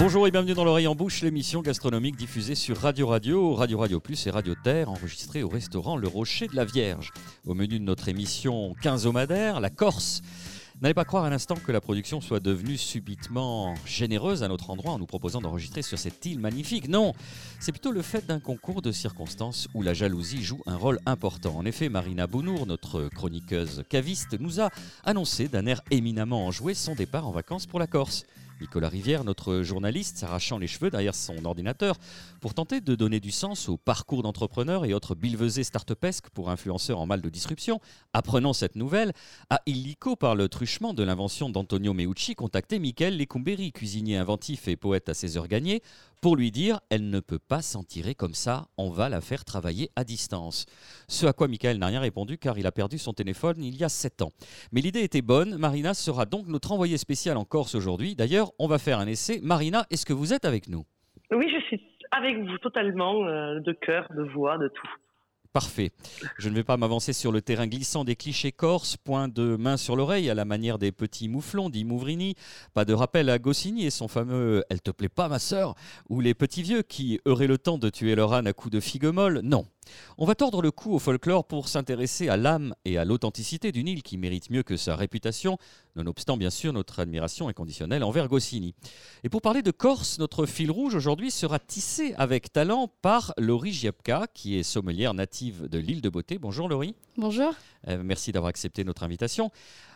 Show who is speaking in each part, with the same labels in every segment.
Speaker 1: Bonjour et bienvenue dans l'oreille en bouche, l'émission gastronomique diffusée sur Radio Radio, Radio Radio Plus et Radio Terre, enregistrée au restaurant Le Rocher de la Vierge. Au menu de notre émission quinzomadaire, la Corse. N'allez pas croire un instant que la production soit devenue subitement généreuse à notre endroit en nous proposant d'enregistrer sur cette île magnifique. Non, c'est plutôt le fait d'un concours de circonstances où la jalousie joue un rôle important. En effet, Marina Bounour, notre chroniqueuse caviste, nous a annoncé d'un air éminemment enjoué son départ en vacances pour la Corse. Nicolas Rivière, notre journaliste, s'arrachant les cheveux derrière son ordinateur pour tenter de donner du sens au parcours d'entrepreneurs et autres bilvesés start-upesques pour influenceurs en mal de disruption, apprenant cette nouvelle, a illico par le truchement de l'invention d'Antonio Meucci contacté Michael Lecumberi, cuisinier inventif et poète à ses heures gagnées, pour lui dire elle ne peut pas s'en tirer comme ça, on va la faire travailler à distance. Ce à quoi Michael n'a rien répondu car il a perdu son téléphone il y a 7 ans. Mais l'idée était bonne, Marina sera donc notre envoyée spéciale en Corse aujourd'hui. D'ailleurs, on va faire un essai. Marina, est-ce que vous êtes avec nous?
Speaker 2: Oui, je suis avec vous totalement, euh, de cœur, de voix, de tout.
Speaker 1: Parfait. Je ne vais pas m'avancer sur le terrain glissant des clichés corses, point de main sur l'oreille à la manière des petits mouflons, dit Mouvrini. Pas de rappel à Goscinny et son fameux Elle te plaît pas, ma sœur Ou les petits vieux qui auraient le temps de tuer leur âne à coups de figue molle. Non. On va tordre le cou au folklore pour s'intéresser à l'âme et à l'authenticité d'une île qui mérite mieux que sa réputation, nonobstant bien sûr notre admiration inconditionnelle envers Goscinny. Et pour parler de Corse, notre fil rouge aujourd'hui sera tissé avec talent par Laurie Giapka, qui est sommelière native de l'île de Beauté. Bonjour Laurie.
Speaker 3: Bonjour.
Speaker 1: Euh, merci d'avoir accepté notre invitation.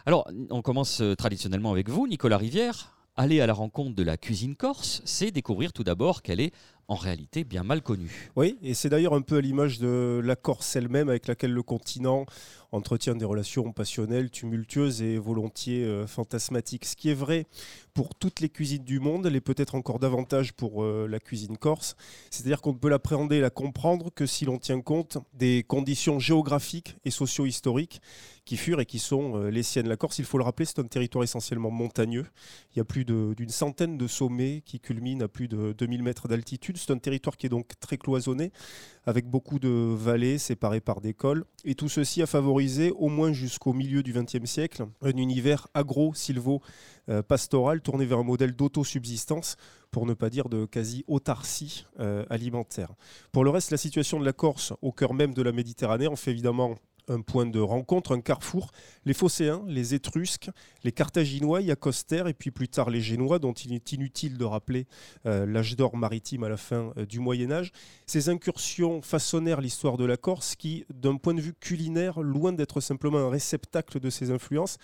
Speaker 1: Alors, on commence euh, traditionnellement avec vous, Nicolas Rivière. Aller à la rencontre de la cuisine corse, c'est découvrir tout d'abord qu'elle est en réalité bien mal connue.
Speaker 4: Oui, et c'est d'ailleurs un peu à l'image de la Corse elle-même avec laquelle le continent entretient des relations passionnelles, tumultueuses et volontiers euh, fantasmatiques. Ce qui est vrai pour toutes les cuisines du monde, l'est peut-être encore davantage pour euh, la cuisine corse. C'est-à-dire qu'on ne peut l'appréhender et la comprendre que si l'on tient compte des conditions géographiques et socio-historiques qui furent et qui sont euh, les siennes. La Corse, il faut le rappeler, c'est un territoire essentiellement montagneux. Il y a plus d'une centaine de sommets qui culminent à plus de 2000 mètres d'altitude. C'est un territoire qui est donc très cloisonné, avec beaucoup de vallées séparées par des cols. Et tout ceci a favorisé, au moins jusqu'au milieu du XXe siècle, un univers agro-silvo-pastoral tourné vers un modèle d'autosubsistance, pour ne pas dire de quasi-autarcie euh, alimentaire. Pour le reste, la situation de la Corse, au cœur même de la Méditerranée, en fait évidemment un point de rencontre, un carrefour. Les Phocéens, les Étrusques, les Carthaginois y accostèrent, et puis plus tard les Génois, dont il est inutile de rappeler euh, l'âge d'or maritime à la fin euh, du Moyen Âge. Ces incursions façonnèrent l'histoire de la Corse, qui, d'un point de vue culinaire, loin d'être simplement un réceptacle de ces influences,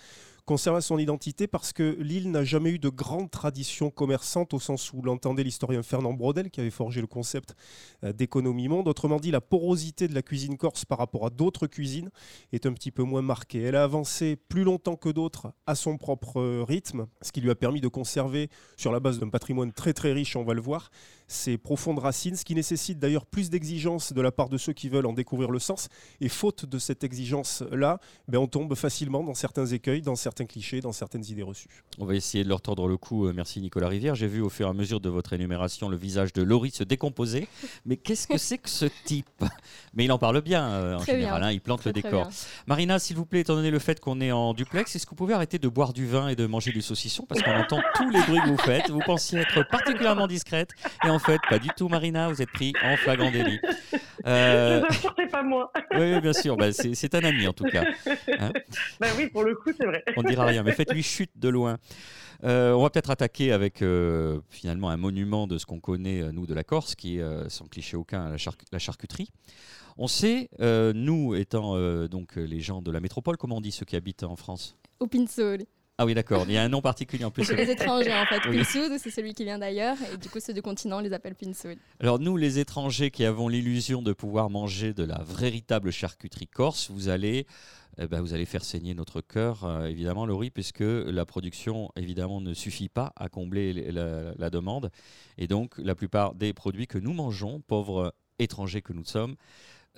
Speaker 4: conserva son identité parce que l'île n'a jamais eu de grande tradition commerçante au sens où l'entendait l'historien Fernand Brodel qui avait forgé le concept euh, d'économie monde. Autrement dit, la porosité de la cuisine corse par rapport à d'autres cuisines est un petit peu moins marquée. Elle a avancé plus longtemps que d'autres à son propre euh, rythme, ce qui lui a permis de conserver, sur la base d'un patrimoine très très riche, on va le voir, ses profondes racines, ce qui nécessite d'ailleurs plus d'exigence de la part de ceux qui veulent en découvrir le sens. Et faute de cette exigence-là, ben on tombe facilement dans certains écueils, dans certains clichés, dans certaines idées reçues.
Speaker 1: On va essayer de leur tordre le cou. Euh, merci Nicolas Rivière. J'ai vu au fur et à mesure de votre énumération le visage de Laurie se décomposer. Mais qu'est-ce que c'est que ce type? Mais il en parle bien euh, en général, hein, il plante le décor. Marina, s'il vous plaît, étant donné le fait qu'on est en duplex, est-ce que vous pouvez arrêter de boire du vin et de manger du saucisson? Parce qu'on entend tous les bruits que vous faites. Vous pensiez être particulièrement discrète et en fait, pas du tout, Marina. Vous êtes pris en flagrant délit.
Speaker 2: Euh... Ne pas moi.
Speaker 1: Oui, bien sûr. Bah, c'est un ami en tout cas.
Speaker 2: Hein bah oui, pour le coup, c'est vrai.
Speaker 1: On ne dira rien, mais faites-lui chute de loin. Euh, on va peut-être attaquer avec euh, finalement un monument de ce qu'on connaît, euh, nous, de la Corse, qui est, sans cliché aucun, la, la charcuterie. On sait, nous étant donc les gens de la métropole, comment on dit ceux qui habitent en France?
Speaker 3: Au Pinsoli.
Speaker 1: Ah oui, d'accord. Il y a un nom particulier en plus.
Speaker 3: les étrangers, en fait. Oui. c'est celui qui vient d'ailleurs. Et du coup, ceux du continent, les appellent Pinsoud.
Speaker 1: Alors, nous, les étrangers qui avons l'illusion de pouvoir manger de la véritable charcuterie corse, vous allez, eh ben, vous allez faire saigner notre cœur, euh, évidemment, Laurie, puisque la production, évidemment, ne suffit pas à combler la, demande. Et donc, la plupart des produits que nous mangeons, pauvres étrangers que nous sommes,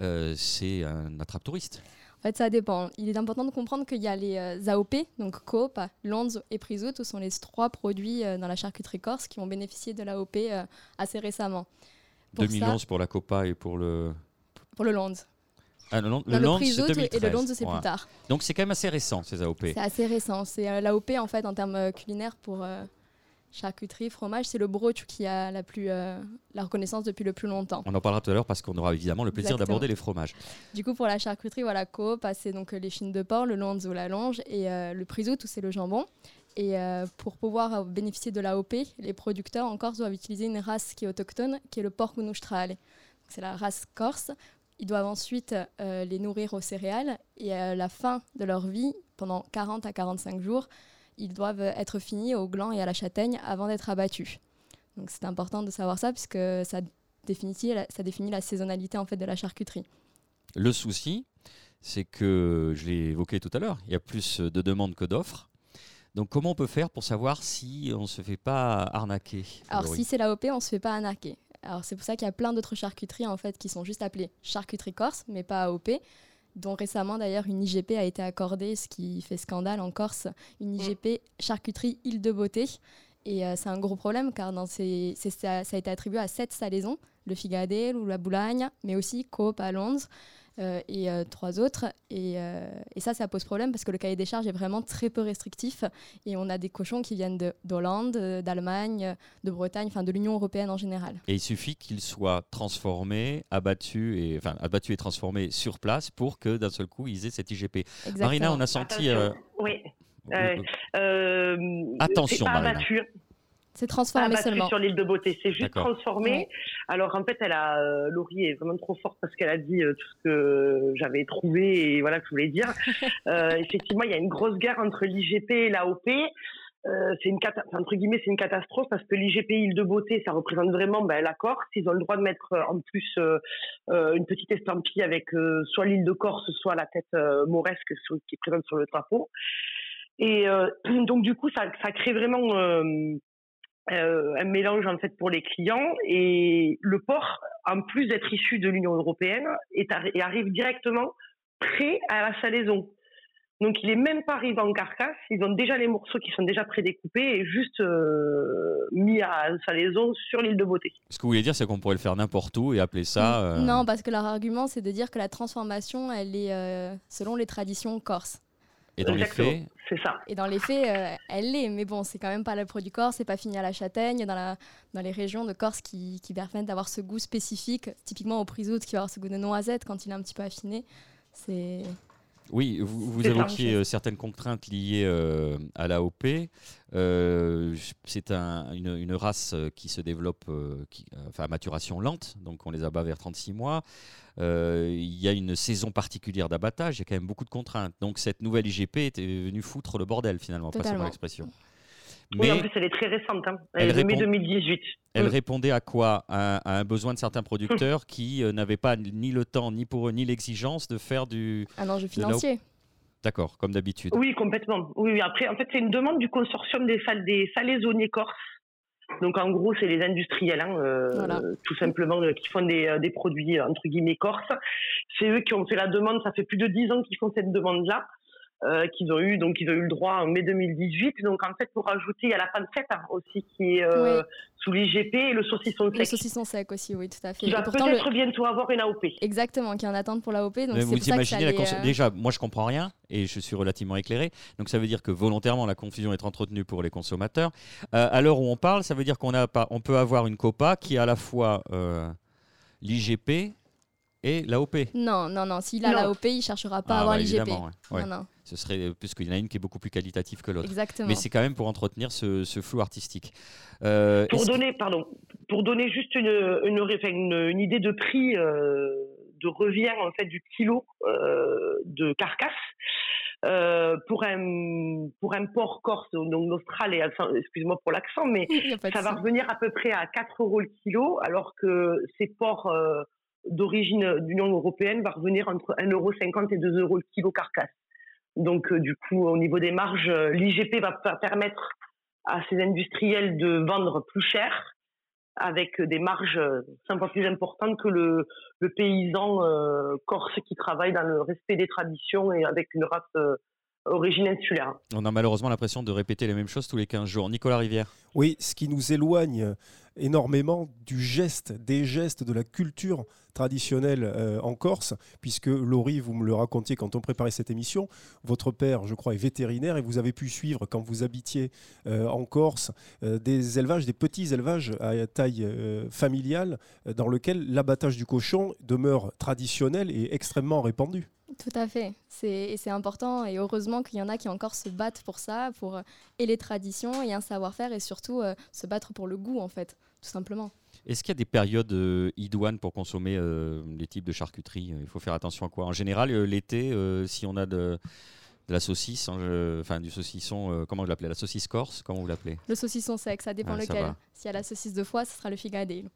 Speaker 1: euh, c'est un attrape-touriste.
Speaker 3: En fait, ça dépend. Il est important de comprendre qu'il y a les euh, AOP, donc Coop, Lonz et Prisout, sont les trois produits euh, dans la charcuterie corse qui ont bénéficié de l'AOP euh, assez récemment.
Speaker 1: Pour 2011 pour la Copa et pour le...
Speaker 3: Pour le Lonz.
Speaker 1: Ah, le, le, le
Speaker 3: Prisout et le c'est plus tard.
Speaker 1: Donc c'est quand même assez récent, ces AOP.
Speaker 3: C'est assez récent. C'est l'AOP, en fait, en termes culinaires, pour charcuterie, fromage, c'est le brooch qui a la, plus, la reconnaissance depuis le plus longtemps.
Speaker 1: On en parlera tout à l'heure parce qu'on aura évidemment le plaisir d'aborder les fromages.
Speaker 3: Du coup, pour la charcuterie, voilà, coop, c'est donc les chines de porc, le lonzo, la longe et le prisout, c'est le jambon. Et pour pouvoir bénéficier de l'AOP, les producteurs en Corse doivent utiliser une race qui est autochtone, qui est le porc unustrale. C'est la race corse. Ils doivent ensuite les nourrir aux céréales et à la fin de leur vie, pendant 40 à 45 jours, ils doivent être finis au gland et à la châtaigne avant d'être abattus. Donc c'est important de savoir ça puisque ça définit, ça définit la saisonnalité en fait de la charcuterie.
Speaker 1: Le souci, c'est que, je l'ai évoqué tout à l'heure, il y a plus de demandes que d'offres. Donc comment on peut faire pour savoir si on ne se fait pas arnaquer
Speaker 3: Alors si c'est l'AOP, on ne se fait pas arnaquer. Alors c'est pour ça qu'il y a plein d'autres charcuteries en fait qui sont juste appelées charcuterie corse, mais pas AOP dont récemment d'ailleurs une IGP a été accordée, ce qui fait scandale en Corse, une mm. IGP charcuterie île de beauté. Et euh, c'est un gros problème car dans ces, ça, ça, a été attribué à sept salaisons, le Figadel ou la Boulogne, mais aussi Coop à Londres. Euh, et euh, trois autres. Et, euh, et, ça, ça pose problème parce que le cahier des charges est vraiment très peu restrictif. Et on a des cochons qui viennent d'Hollande, d'Allemagne, de Bretagne, enfin de l'Union européenne en général.
Speaker 1: Et il suffit qu'ils soient transformés, abattus et, enfin, abattus et transformés sur place pour que d'un seul coup, ils aient cette IGP. Marina, on a senti...
Speaker 2: oui.
Speaker 1: Attention, Marina.
Speaker 3: C'est transformé seulement.
Speaker 2: sur l'île de beauté, c'est juste transformé. Alors en fait, elle a euh, Laurie est vraiment trop forte parce qu'elle a dit euh, tout ce que j'avais trouvé et voilà que je voulais dire. euh, effectivement, il y a une grosse guerre entre l'IGP et l'AOP. Euh, c'est une entre guillemets c'est une catastrophe parce que l'IGP île de beauté ça représente vraiment ben, la Corse ils ont le droit de mettre en plus euh, une petite estampille avec soit l'île de Corse soit la tête mauresque qui est présente sur le drapeau et donc du coup ça, ça crée vraiment euh, un mélange en fait pour les clients et le port, en plus d'être issu de l'Union européenne, est et arrive directement prêt à la salaison. Donc il est même pas arrivé en carcasse, ils ont déjà les morceaux qui sont déjà prédécoupés et juste euh, mis à salaison sur l'île de beauté.
Speaker 1: Ce que vous voulez dire, c'est qu'on pourrait le faire n'importe où et appeler ça.
Speaker 3: Euh, non, parce que leur argument, c'est de dire que la transformation, elle est selon les traditions corses.
Speaker 1: Et dans les faits
Speaker 2: C'est ça.
Speaker 3: Et dans les faits, euh, elle l'est, mais bon, c'est quand même pas le produit Corse, c'est pas fini à la châtaigne, dans, la, dans les régions de Corse qui, qui permettent d'avoir ce goût spécifique, typiquement au prisout qui va avoir ce goût de noisette quand il est un petit peu affiné. C'est.
Speaker 1: Oui, vous, vous évoquiez euh, certaines contraintes liées euh, à l'AOP. Euh, c'est une, race qui se développe qui, à maturation lente, donc on les abat vers 36 mois. Il y a une saison particulière d'abattage, il y a quand même beaucoup de contraintes. Donc cette nouvelle IGP était venue foutre le bordel finalement, passez-moi l'expression.
Speaker 2: Mais en plus, elle est très récente. Hein. Elle, est de mai 2018.
Speaker 1: Elle mm. répondait à quoi? À, un besoin de certains producteurs qui euh, n'avaient pas ni le temps, ni pour eux, ni l'exigence de faire du.
Speaker 3: Un enjeu financier.
Speaker 1: D'accord, comme d'habitude.
Speaker 2: Oui, complètement. Oui, Après, en fait, c'est une demande du consortium des, des salaisonniers corses. Donc, en gros, c'est les industriels, hein, euh, tout simplement, euh, qui font des, des, produits, entre guillemets, corses. C'est eux qui ont fait la demande. Ça fait plus de dix ans qu'ils font cette demande-là. Euh, qu'ils ont eu donc ils ont eu le droit en mai 2018 donc en fait pour rajouter il y a la pancette hein, aussi qui est euh, sous l'IGP et le saucisson sec.
Speaker 3: Le saucisson sec aussi oui tout à fait.
Speaker 2: Qui va peut-être bientôt avoir une AOP.
Speaker 3: Exactement qui est en attente pour l'AOP donc
Speaker 1: vous imaginez la euh, déjà moi je comprends rien et je suis relativement éclairé donc ça veut dire que volontairement la confusion est entretenue pour les consommateurs. à l'heure où on parle ça veut dire qu'on a pas on peut avoir une COPA qui est à la fois l'IGP et l'AOP.
Speaker 3: Non, non, non. S'il a l'AOP, il ne cherchera pas à ah, avoir l'IGP. Non, non.
Speaker 1: Ce serait puisqu'il y en a une qui est beaucoup plus qualitative que l'autre.
Speaker 3: Exactement.
Speaker 1: Mais c'est quand même pour entretenir ce, flou artistique. Euh,
Speaker 2: pour donner, pardon, pour donner juste une, une, une, idée de prix euh, de revient en fait du kilo euh, de carcasse. pour un pour un porc corse donc austral et excuse-moi pour l'accent mais ça va revenir à peu près à 4 euros le kilo alors que ces porcs d'origine d'Union européenne va revenir entre 1,50€ et 2 euros le kilo carcasse. Donc, euh, du coup, au niveau des marges, euh, l'IGP va permettre à ces industriels de vendre plus cher avec des marges euh, un peu plus importantes que le, le paysan corse qui travaille dans le respect des traditions et avec une race origine insulaire.
Speaker 1: On a malheureusement l'impression de répéter les mêmes choses tous les 15 jours. Nicolas Rivière
Speaker 4: Oui, ce qui nous éloigne énormément du geste, des gestes, de la culture traditionnelle euh, en Corse, puisque Laurie, vous me le racontiez quand on préparait cette émission, votre père, je crois, est vétérinaire et vous avez pu suivre, quand vous habitiez euh, en Corse, euh, des élevages, des petits élevages à taille familiale, dans lesquels l'abattage du cochon demeure traditionnel et extrêmement répandu.
Speaker 3: Tout à fait. C'est, c'est important et heureusement qu'il y en a qui encore se battent pour ça, pour et les traditions et un savoir-faire et surtout se battre pour le goût en fait, tout simplement.
Speaker 1: Est-ce qu'il y a des périodes euh, idoines pour consommer euh, les types de charcuterie? Il faut faire attention à quoi? En général, euh, l'été, si on a de, la saucisse, hein, enfin du saucisson, comment vous l'appelez? La saucisse corse, comment vous l'appelez?
Speaker 3: Le saucisson sec, ça dépend lequel. S'il y a la saucisse de foie, ce sera le figadillo.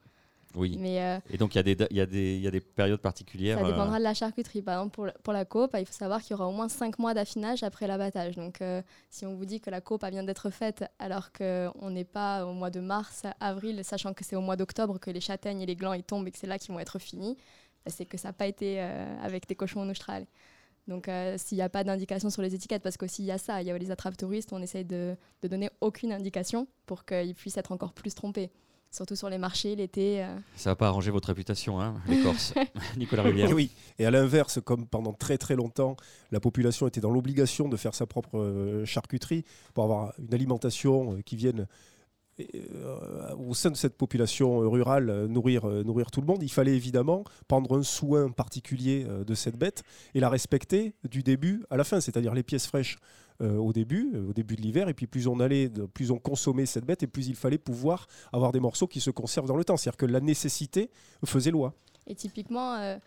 Speaker 1: Oui. Mais, euh, et donc, il y, y, y, a des périodes particulières.
Speaker 3: Ça dépendra euh, de la charcuterie. Par exemple, pour, pour la cope, il faut savoir qu'il y aura au moins 5 mois d'affinage après l'abattage. Donc, euh, si on vous dit que la cope vient d'être faite alors qu'on n'est pas au mois de mars, avril, sachant que c'est au mois d'octobre que les châtaignes et les glands ils tombent et que c'est là qu'ils vont être finis, bah, c'est que ça n'a pas été avec des cochons en Austral. Donc, s'il n'y a pas d'indication sur les étiquettes, parce qu'aussi il y a ça, il y a les attrapes touristes, on essaye de, de donner aucune indication pour qu'ils puissent être encore plus trompés surtout sur les marchés l'été. Euh.
Speaker 1: Ça va pas arranger votre réputation, hein, les Corses, Nicolas Rivière.
Speaker 4: oui, et à l'inverse, comme pendant très très longtemps, la population était dans l'obligation de faire sa propre euh, charcuterie pour avoir une alimentation euh, qui vienne au sein de cette population rurale nourrir, nourrir tout le monde, il fallait évidemment prendre un soin particulier de cette bête et la respecter du début à la fin, c'est-à-dire les pièces fraîches au début, euh, au début de l'hiver. Et puis plus on allait, plus on consommait cette bête, et plus il fallait pouvoir avoir des morceaux qui se conservent dans le temps. C'est-à-dire que la nécessité faisait loi.
Speaker 3: Et typiquement. Euh,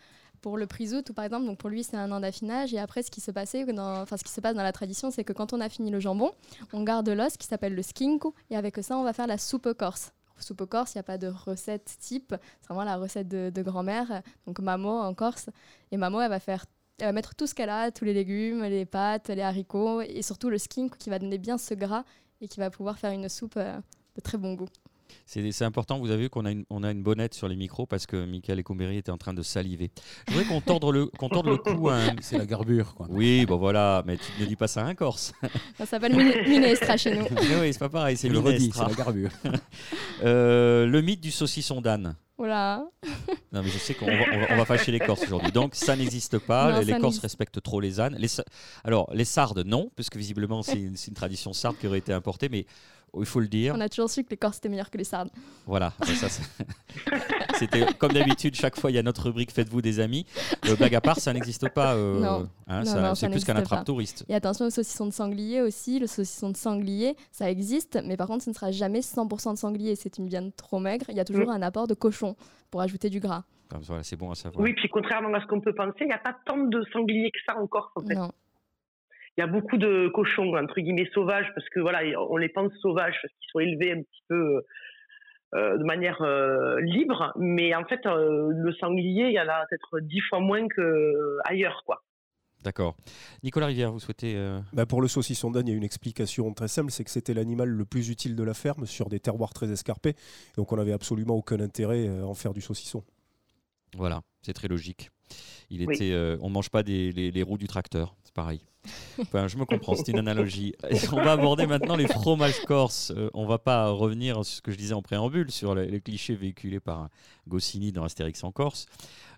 Speaker 3: pour le prisout, par exemple, donc pour lui c'est un an d'affinage et après ce qui se passait, enfin ce qui se passe dans la tradition, c'est que quand on a fini le jambon, on garde l'os qui s'appelle le skinko et avec ça on va faire la soupe corse soupe corse, il n'y a pas de recette type. C'est vraiment la recette de, de grand-mère, donc Mamo en Corse. Et Mamo, elle va faire elle va mettre tout ce qu'elle a, tous les légumes, les pâtes, les haricots et surtout le skink qui va donner bien ce gras et qui va pouvoir faire une soupe euh, de très bon goût.
Speaker 1: C'est important, vous avez vu qu'on a, une, on a une bonnette sur les micros parce que Michael et Combéry étaient en train de saliver. Je voudrais qu'on torde le, qu'on torde le cou
Speaker 5: C'est la garbure, quoi.
Speaker 1: Oui, bon voilà, mais tu ne dis pas ça à un Corse.
Speaker 3: Ça s'appelle minestra chez nous.
Speaker 1: oui, c'est pas pareil, c'est le
Speaker 5: redis, c'est la garbure.
Speaker 1: Euh, le mythe du saucisson d'âne.
Speaker 3: Voilà.
Speaker 1: non, mais je sais qu'on va, on va, fâcher les Corses aujourd'hui. Donc, ça n'existe pas. les Corses respectent trop les ânes. Les, alors, les sardes, non, puisque visiblement, c'est une, une, tradition sarde qui aurait été importée. Mais il faut le dire.
Speaker 3: On a toujours su que les Corses étaient meilleurs que les Sardes.
Speaker 1: Voilà, c'était comme d'habitude, chaque fois il y a notre rubrique Faites-vous des amis. Euh, blague à part, ça n'existe pas. Euh,
Speaker 3: non.
Speaker 1: Hein, c'est plus qu'un attrape touriste.
Speaker 3: Et attention au saucisson de sanglier aussi. Le saucisson de sanglier, ça existe, mais par contre, ce ne sera jamais 100% de sanglier. C'est une viande trop maigre. Il y a toujours mm. un apport de cochon pour ajouter du gras.
Speaker 1: Voilà, c'est bon à savoir.
Speaker 2: Oui, puis contrairement à ce qu'on peut penser, il n'y a pas tant de sangliers que ça en Corse en fait. Non il y a beaucoup de cochons entre guillemets sauvages parce que voilà, on les pense sauvages parce qu'ils sont élevés un petit peu euh, de manière euh, libre, mais en fait euh, le sanglier, il y en a peut-être dix fois moins que ailleurs, quoi.
Speaker 1: D'accord. Nicolas Rivière, vous souhaitez.
Speaker 4: Bah pour le saucisson d'âne, il y a une explication très simple c'est que c'était l'animal le plus utile de la ferme sur des terroirs très escarpés. Donc on n'avait absolument aucun intérêt à en faire du saucisson.
Speaker 1: Voilà, c'est très logique. Il était, on ne mange pas des, les roues du tracteur, c'est pareil. Enfin, je me comprends, c'est une analogie. on va aborder maintenant les fromages corses. Euh, on va pas revenir sur ce que je disais en préambule, sur les, clichés véhiculés par Goscinny dans Astérix en Corse.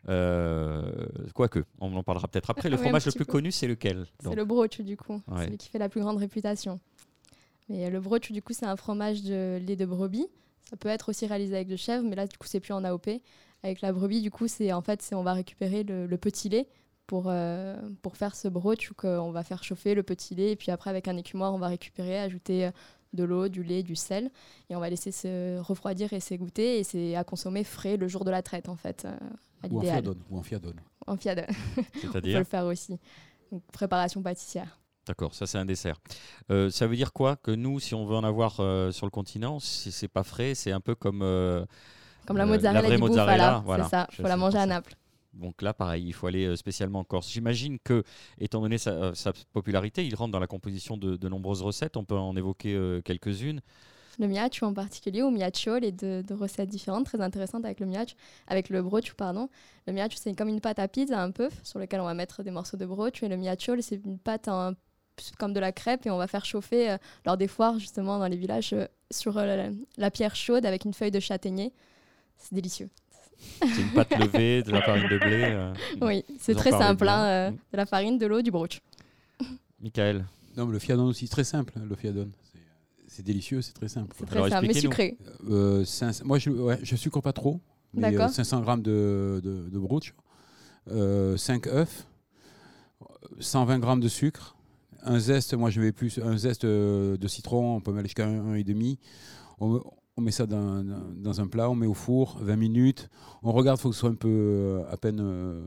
Speaker 1: Euh, quoique, on en parlera peut-être après. Le fromage le plus connu, c'est lequel
Speaker 3: C'est le brochu, du coup. C'est celui qui fait la plus grande réputation. Mais le brochu, du coup, c'est un fromage de lait de brebis. Ça peut être aussi réalisé avec de chèvre, mais là, du coup, c'est plus en AOP. Avec la brebis, du coup, c'est en fait, on va récupérer le petit lait pour, euh, pour faire ce brooch qu'on va faire chauffer le petit lait et puis après avec un écumoire on va récupérer, ajouter euh, de l'eau, du lait, du sel et on va laisser se refroidir et s'égoutter et c'est à consommer frais le jour de la traite en fait. Euh,
Speaker 5: ou, en fiadone, ou en fiadone.
Speaker 3: En fiadone. C'est-à-dire On peut le faire aussi. préparation pâtissière.
Speaker 1: D'accord, ça c'est un dessert. ça veut dire quoi Que nous, si on veut en avoir sur le continent, si c'est pas frais, c'est un peu comme...
Speaker 3: comme la mozzarella, la du mozzarella, voilà. c'est ça. Il faut la manger à Naples.
Speaker 1: Donc là, pareil, il faut aller euh, spécialement en Corse. J'imagine que, étant donné sa, euh, popularité, il rentre dans la composition de, nombreuses recettes. On peut en évoquer euh, quelques-unes.
Speaker 3: Le miachu en particulier, ou miacho, les deux, recettes différentes, très intéressantes avec le miachu, avec le brochu, pardon. Le miachu, c'est comme une pâte à pizza un peu, sur laquelle on va mettre des morceaux de brochu. Et le miacho, c'est une pâte comme de la crêpe et on va faire chauffer lors des foires justement dans les villages sur la, pierre chaude avec une feuille de châtaignier. C'est délicieux.
Speaker 1: C'est une pâte levée, de la farine de blé.
Speaker 3: oui, c'est très simple. Hein, de la farine, de l'eau, du brooch.
Speaker 1: Michael.
Speaker 5: Non, mais le fiadon aussi, très simple, le fiadon. C'est délicieux, c'est très simple.
Speaker 3: C'est très simple, mais sucré.
Speaker 5: Euh, moi, je ne sucre pas trop. Mais 500 euh, grammes de, de, de brooch, 5 euh, œufs, 120 grammes de sucre, un zeste, moi je vais plus, un zeste de citron, on peut mettre jusqu'à un, et demi on met ça dans, dans, un plat, on met au four 20 minutes. On regarde, il faut que ce soit un peu euh, à peine. Euh,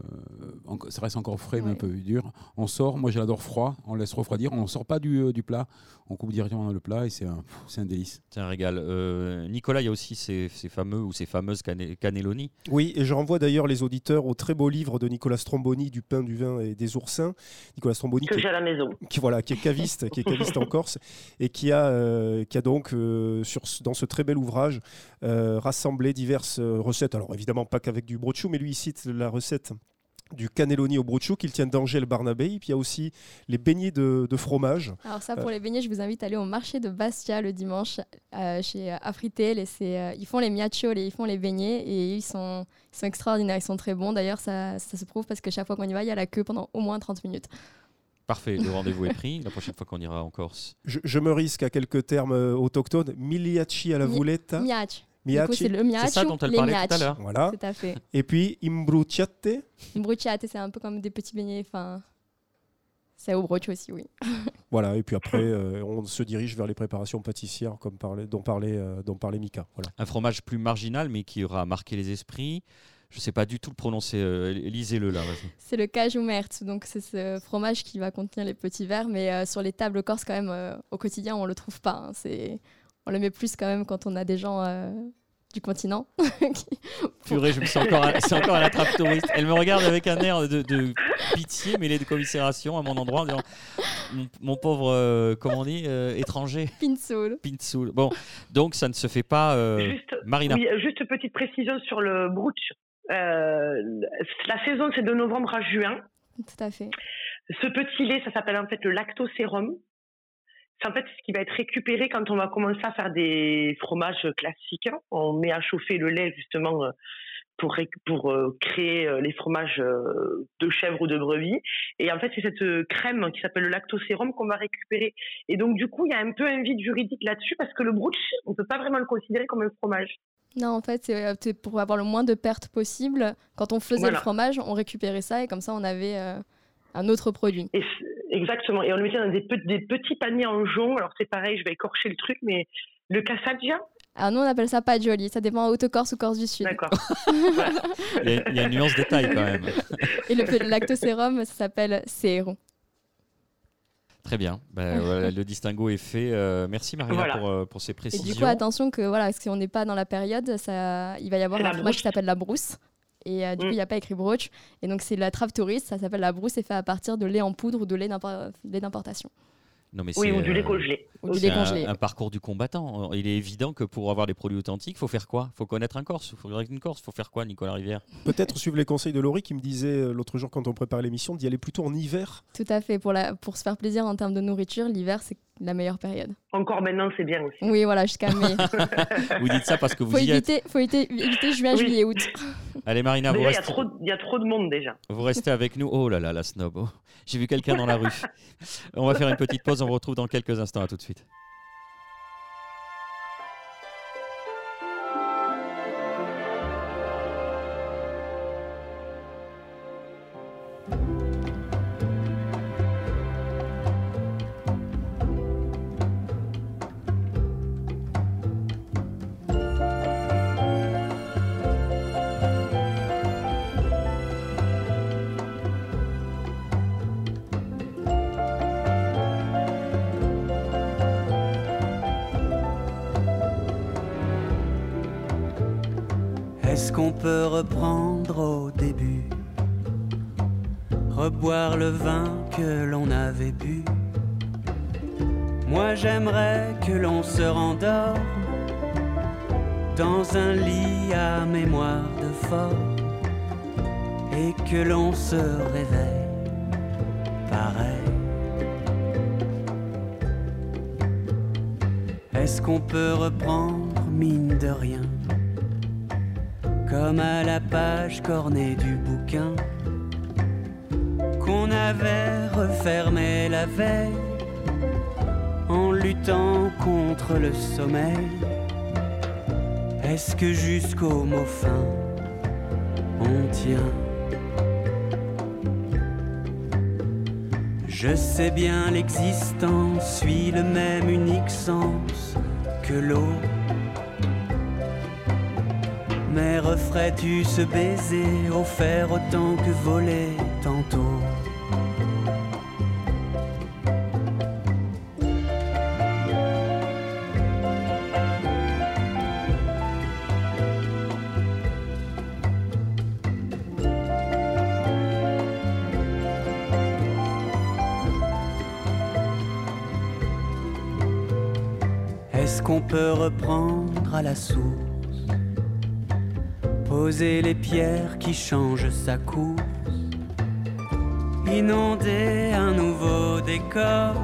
Speaker 5: ça reste encore frais, mais un peu dur. On sort, moi j'adore froid, on laisse refroidir. On ne sort pas du, euh, du, plat, on coupe directement dans le plat et c'est un, un, délice.
Speaker 1: C'est un régal. Nicolas, il y a aussi ces, ces, fameux ou ces fameuses cannelloni.
Speaker 4: Oui, et je renvoie d'ailleurs les auditeurs au très beau livre de Nicolas Stromboni, Du pain, du vin et des oursins.
Speaker 2: Nicolas Stromboni. Que j'ai à la maison.
Speaker 4: Qui, voilà, qui est caviste, qui est caviste en Corse et qui a, qui a donc, sur, dans ce très bel ouvrage euh, rassembler diverses euh, recettes. Alors évidemment pas qu'avec du brochou, mais lui il cite la recette du cannelloni au brochou qu'il tient d'Angèle Barnabé. puis il y a aussi les beignets de, fromage.
Speaker 3: Alors ça, pour euh, les beignets, je vous invite à aller au marché de Bastia le dimanche chez Afritel. Et ils font les miachos et ils font les beignets et ils sont, ils sont extraordinaires, ils sont très bons. D'ailleurs, ça, ça se prouve parce que chaque fois qu'on y va, il y a la queue pendant au moins 30 minutes.
Speaker 1: Parfait, le rendez-vous est pris. La prochaine fois qu'on ira en Corse.
Speaker 4: Je, me risque à quelques termes euh, autochtones. Miliachi à la vouletta.
Speaker 3: Miach.
Speaker 1: C'est le C'est ça dont elle parlait tout à l'heure.
Speaker 4: Voilà.
Speaker 3: Tout à fait.
Speaker 4: Et puis imbruciate.
Speaker 3: Imbruciate, c'est un peu comme des petits beignets. Enfin, c'est au broche aussi, oui.
Speaker 4: voilà. Et puis après, euh, on se dirige vers les préparations pâtissières, comme dont parlait, euh, dont parlait Mika. Voilà.
Speaker 1: Un fromage plus marginal, mais qui aura marqué les esprits. Je ne sais pas du tout le prononcer. Euh, lisez-le là.
Speaker 3: C'est le cajoumert. Donc c'est ce fromage qui va contenir les petits verres, mais euh, sur les tables corses quand même euh, au quotidien on le trouve pas. Hein. C'est on le met plus quand même quand on a des gens du continent.
Speaker 1: Purée, je me sens encore, c'est encore un attrape touriste. Elle me regarde avec un air de, pitié, mêlé de commisération à mon endroit, en disant mon, pauvre, comment on dit, étranger.
Speaker 3: Pinsoul.
Speaker 1: Pinsoul. Bon, donc ça ne se fait pas.
Speaker 2: juste,
Speaker 1: Marina.
Speaker 2: Oui, juste petite précision sur le brooch. Euh, la saison, c'est de novembre à juin.
Speaker 3: Tout à fait.
Speaker 2: Ce petit lait, ça s'appelle en fait le lactosérum. C'est en fait ce qui va être récupéré quand on va commencer à faire des fromages classiques. On met à chauffer le lait justement euh, pour, pour euh, créer les fromages de chèvre ou de brebis. Et en fait, c'est cette crème qui s'appelle le lactosérum qu'on va récupérer. Et donc, du coup, il y a un peu un vide juridique là-dessus parce que le brooch, on ne peut pas vraiment le considérer comme un fromage.
Speaker 3: Non, en fait, c'est euh, pour avoir le moins de pertes possible. Quand on faisait le fromage, on récupérait ça et comme ça, on avait euh, un autre produit.
Speaker 2: Exactement. Et on le mettait dans des, petits paniers en jonc. Alors, c'est pareil, je vais écorcher le truc, mais le cassagia
Speaker 3: alors nous on appelle ça pas joli, ça dépend Haute-Corse ou Corse du Sud.
Speaker 2: D'accord.
Speaker 1: il, y a, une nuance de taille quand même.
Speaker 3: Et le, le lactosérum, ça s'appelle sérum.
Speaker 1: Très bien. Ben, le distinguo est fait. Euh, merci Maria pour, euh, pour, ces précisions.
Speaker 3: Et du coup, attention que voilà, si on n'est pas dans la période, ça, il va y avoir un fromage qui s'appelle la brousse. Et euh, du coup, il n'y a pas écrit brooch. Et donc, c'est la trave touriste. Ça s'appelle la brousse et fait à partir de lait en poudre ou de lait d'importation
Speaker 2: oui, ou du lait congelé.
Speaker 1: C'est un, parcours du combattant. Il est évident que pour avoir des produits authentiques, il faut faire quoi? Il faut connaître un Corse. Il faut une Corse. Il faut faire quoi, Nicolas Rivière?
Speaker 4: Peut-être suivre les conseils de Laurie qui me disait euh, l'autre jour quand on préparait l'émission d'y aller plutôt en hiver.
Speaker 3: Tout à fait. Pour, la, pour se faire plaisir en termes de nourriture, l'hiver, c'est la meilleure période.
Speaker 2: Encore maintenant, c'est bien aussi.
Speaker 3: Oui, voilà, jusqu'à mai.
Speaker 1: vous dites ça parce que vous
Speaker 3: faut
Speaker 1: y
Speaker 3: éviter, Faut éviter, juin, juillet, août.
Speaker 1: Allez, Marina, vous
Speaker 2: restez... Il y, a trop de monde déjà.
Speaker 1: Vous restez avec nous. Oh là là, la snob. Oh. J'ai vu quelqu'un dans la rue. On va faire une petite pause. On retrouve dans quelques instants. À tout de suite.
Speaker 6: qu'on peut reprendre au début. Reboire le vin que l'on avait bu. Moi j'aimerais que l'on se rendorme Dans un lit à mémoire de fort Et que l'on se réveille pareil. Est-ce qu'on peut reprendre mine de rien comme à la page cornée du bouquin Qu'on avait refermé la veille En luttant contre le sommeil Est-ce que jusqu'au mot fin on tient? Je sais bien l'existence suit le même unique sens que l'eau. Mais referais-tu ce baiser offert autant que voler tantôt qu'on peut reprendre à la source. Poser les pierres qui changent sa course. Inonder un nouveau décor.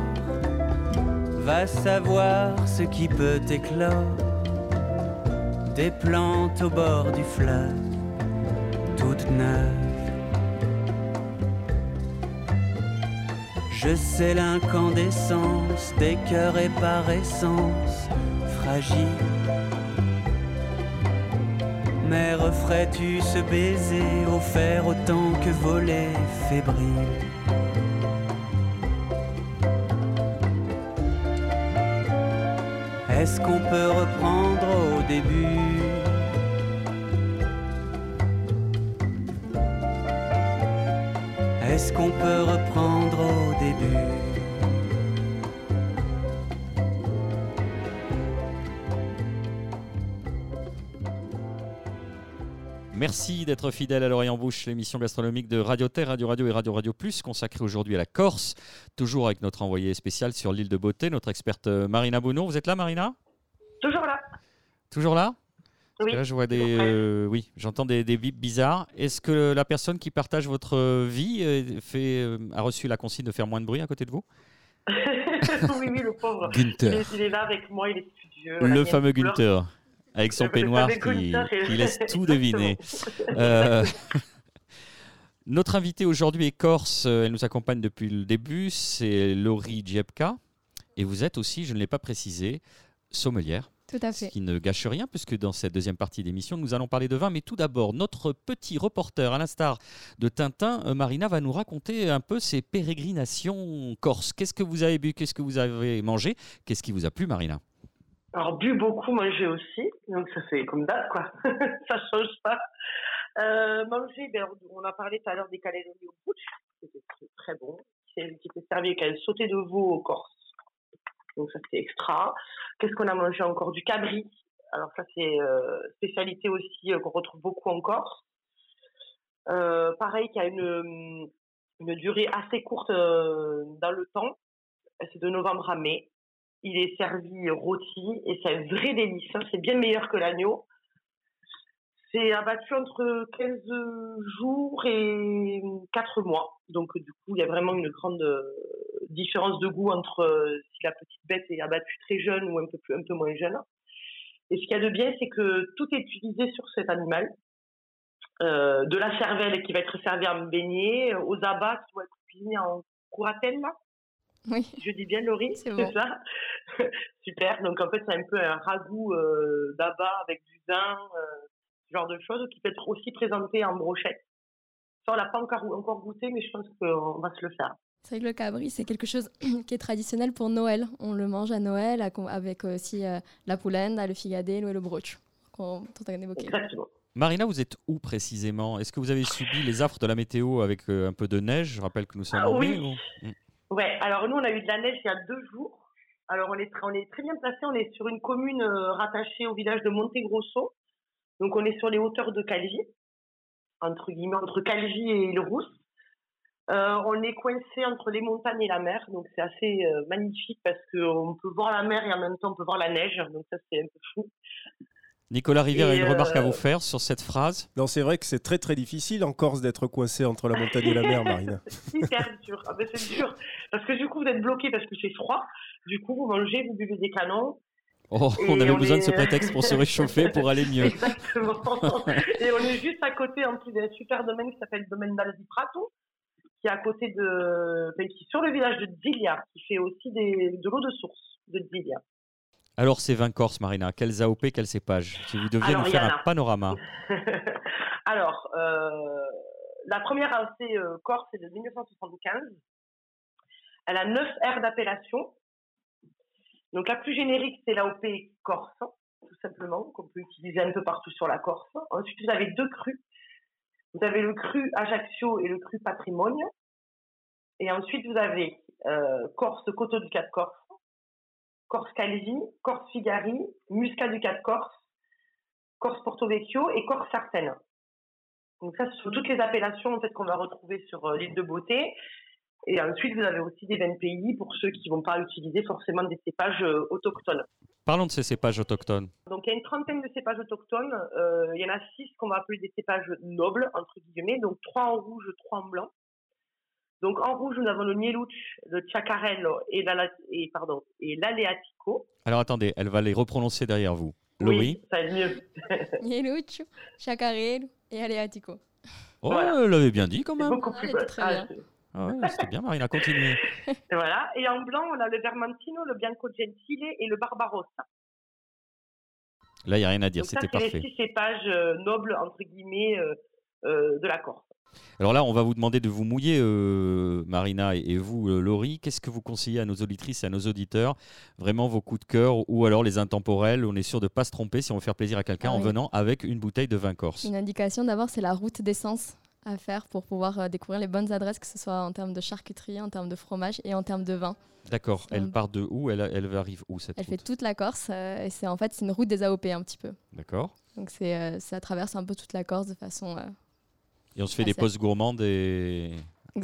Speaker 6: Va savoir ce qui peut éclore. Des plantes au bord du fleuve, toutes neuves. Je sais l'incandescence des cœurs et par essence mais referais-tu ce baiser offert autant que voler fébrile Est-ce qu'on peut reprendre au début Est-ce qu'on peut reprendre au début
Speaker 1: Merci d'être fidèle à l'Orient en bouche, l'émission gastronomique de Radio Terre, Radio Radio et Radio Radio Plus, consacrée aujourd'hui à la Corse, toujours avec notre envoyé spécial sur l'île de Beauté, notre experte euh, Marina Bounour. Vous êtes là, Marina?
Speaker 2: Toujours là.
Speaker 1: Toujours là?
Speaker 2: Oui,
Speaker 1: là, je vois des, euh, oui, j'entends des, des bips bizarres. Est-ce que la personne qui partage votre vie euh, fait, a reçu la consigne de faire moins de bruit à côté de vous?
Speaker 2: Oui, oui, le pauvre.
Speaker 1: Gunther.
Speaker 2: Il, est, là avec moi, il est studieux.
Speaker 1: Le fameux Gunther avec son peignoir qui, laisse tout deviner. Euh, notre invitée aujourd'hui est corse, elle nous accompagne depuis le début, c'est Laurie Djebka. Et vous êtes aussi, je ne l'ai pas précisé, sommelière.
Speaker 3: Tout à fait.
Speaker 1: Ce qui ne gâche rien, puisque dans cette deuxième partie d'émission, nous allons parler de vin. Mais tout d'abord, notre petit reporter, à l'instar de Tintin, euh, Marina, va nous raconter un peu ses pérégrinations corse. Qu'est-ce que vous avez bu? Qu'est-ce que vous avez mangé? Qu'est-ce qui vous a plu, Marina?
Speaker 2: Alors, bu beaucoup, manger aussi. Donc, ça fait comme date, quoi. ça change pas. Euh, manger, ben, on a parlé tout à l'heure des calédonie au bouche. C'était très bon. Qui était servi avec un sauté de veau au Corse. Donc, ça, c'était extra. Qu'est-ce qu'on a mangé encore? Du cabri. Alors, ça, c'est euh, spécialité aussi euh, qu'on retrouve beaucoup en Corse. Euh, pareil, qui a une, une durée assez courte euh, dans le temps. C'est de novembre à mai il est servi rôti et c'est un vrai délice. Hein. C'est bien meilleur que l'agneau. C'est abattu entre 15 jours et 4 mois. Donc, du coup, il y a vraiment une grande euh, différence de goût entre euh, si la petite bête est abattue très jeune ou un peu, plus, un peu moins jeune. Et ce qu'il y a de bien, c'est que tout est utilisé sur cet animal. Euh, de la cervelle qui va être servie en beignet, aux abats qui vont être cuisinés en couratelle,
Speaker 3: oui.
Speaker 2: Je dis bien Laurie, c'est ça Super. Donc en fait, c'est un peu un ragoût euh, d'abat avec du vin, euh, ce genre de choses, qui peut être aussi présenté en brochette. Ça, on l'a pas encore, encore goûté, mais je pense qu'on va se le faire.
Speaker 3: C'est vrai que le cabri, c'est quelque chose qui est traditionnel pour Noël. On le mange à Noël avec aussi euh, la poulaine, le figadé et le brooch, qu'on a évoqué.
Speaker 2: Exactement.
Speaker 1: Marina, vous êtes où précisément? Est-ce que vous avez subi les affres de la météo avec un peu de neige? Je rappelle que nous sommes
Speaker 2: ah,
Speaker 1: en
Speaker 2: mai. Hmm. Ouais, alors nous, on a eu de la neige il y a deux jours. Alors on est, on est très bien placé, on est sur une commune euh, rattachée au village de Montegrosso. Donc on est sur les hauteurs de Calvi, entre guillemets, entre Calvi et le Rousse. Euh, on est coincé entre les montagnes et la mer, donc c'est assez euh, magnifique parce qu'on peut voir la mer et en même temps on peut voir la neige, donc ça c'est un peu fou.
Speaker 1: Nicolas Rivière a une remarque à vous faire sur cette phrase
Speaker 4: Non, c'est vrai que c'est très très difficile en Corse d'être coincé entre la montagne et la mer, Marina.
Speaker 2: Hyper dur. Ah ben c'est dur. Parce que du coup, vous êtes bloqué parce que c'est froid. Du coup, vous mangez, vous buvez des canons.
Speaker 1: Oh, on avait besoin de ce prétexte pour se réchauffer, pour aller mieux.
Speaker 2: Exactement. et on est juste à côté en plus d'un super domaine qui s'appelle le domaine d'Aldiprato, qui est à côté de, qui est sur le village de Zilia, qui fait aussi des, de l'eau de source de Zilia.
Speaker 1: Alors, ces 20 Corses, Marina, quels AOP, quels cépages? Si vous deviez nous faire un panorama.
Speaker 2: Alors, euh, la première AOC euh, Corse est de 1975. Elle a 9 aires d'appellation. Donc, la plus générique, c'est l'AOP Corse, tout simplement, qu'on peut utiliser un peu partout sur la Corse. Ensuite, vous avez deux crus. Vous avez le cru Ajaccio et le cru Patrimoine. Et ensuite, vous avez euh, Corse Coteau du Cap Corse Corse Calvi, Corse Figari, Muscat du Cap Corse, Corse Porto Vecchio et Corse Sartène. Donc ça, ce sont toutes les appellations en fait qu'on va retrouver sur euh, l'île de Beauté. Et ensuite, vous avez aussi des vins pays pour ceux qui ne vont pas utiliser forcément des cépages euh, autochtones.
Speaker 1: Parlons de ces cépages autochtones.
Speaker 2: Donc, il y a une trentaine de cépages autochtones. Euh, il y en a six qu'on va appeler des cépages nobles, entre guillemets. Donc, trois en rouge, trois en blanc. Donc en rouge, nous avons le Nieluch, le Chacarello et, et, pardon, et l'Aleatico.
Speaker 1: Alors attendez, elle va les reprononcer derrière vous.
Speaker 2: Oui, ça va mieux.
Speaker 3: Nieluch, Chacarello et Aleatico.
Speaker 1: Oh, elle l'avait bien dit quand même.
Speaker 2: Beaucoup plus
Speaker 3: ah,
Speaker 1: ah ouais, c'était bien, Marina, continue.
Speaker 2: voilà. Et en blanc, on a le Vermentino, le Bianco Gentile et le Barbarossa.
Speaker 1: Là, il n'y a rien à dire, c'était parfait.
Speaker 2: C'est les six cépages euh, nobles, entre guillemets, euh, euh, de la Corse.
Speaker 1: Alors là, on va vous demander de vous mouiller, euh, Marina et, vous, euh, Laurie. Qu'est-ce que vous conseillez à nos auditrices et à nos auditeurs? Vraiment vos coups de cœur ou alors les intemporels? On est sûr de ne pas se tromper si on veut faire plaisir à quelqu'un ah en venant avec une bouteille de vin corse.
Speaker 3: Une indication d'abord, c'est la route d'essence à faire pour pouvoir euh, découvrir les bonnes adresses, que ce soit en termes de charcuterie, en termes de fromage et en termes de vin.
Speaker 1: D'accord. Elle part de où? Elle, elle arrive où cette
Speaker 3: Elle
Speaker 1: fait
Speaker 3: toute la Corse. et c'est en fait c'est une route des AOP un petit peu.
Speaker 1: D'accord.
Speaker 3: Donc c'est ça traverse un peu toute la Corse de façon
Speaker 1: et on se fait des pauses gourmandes et...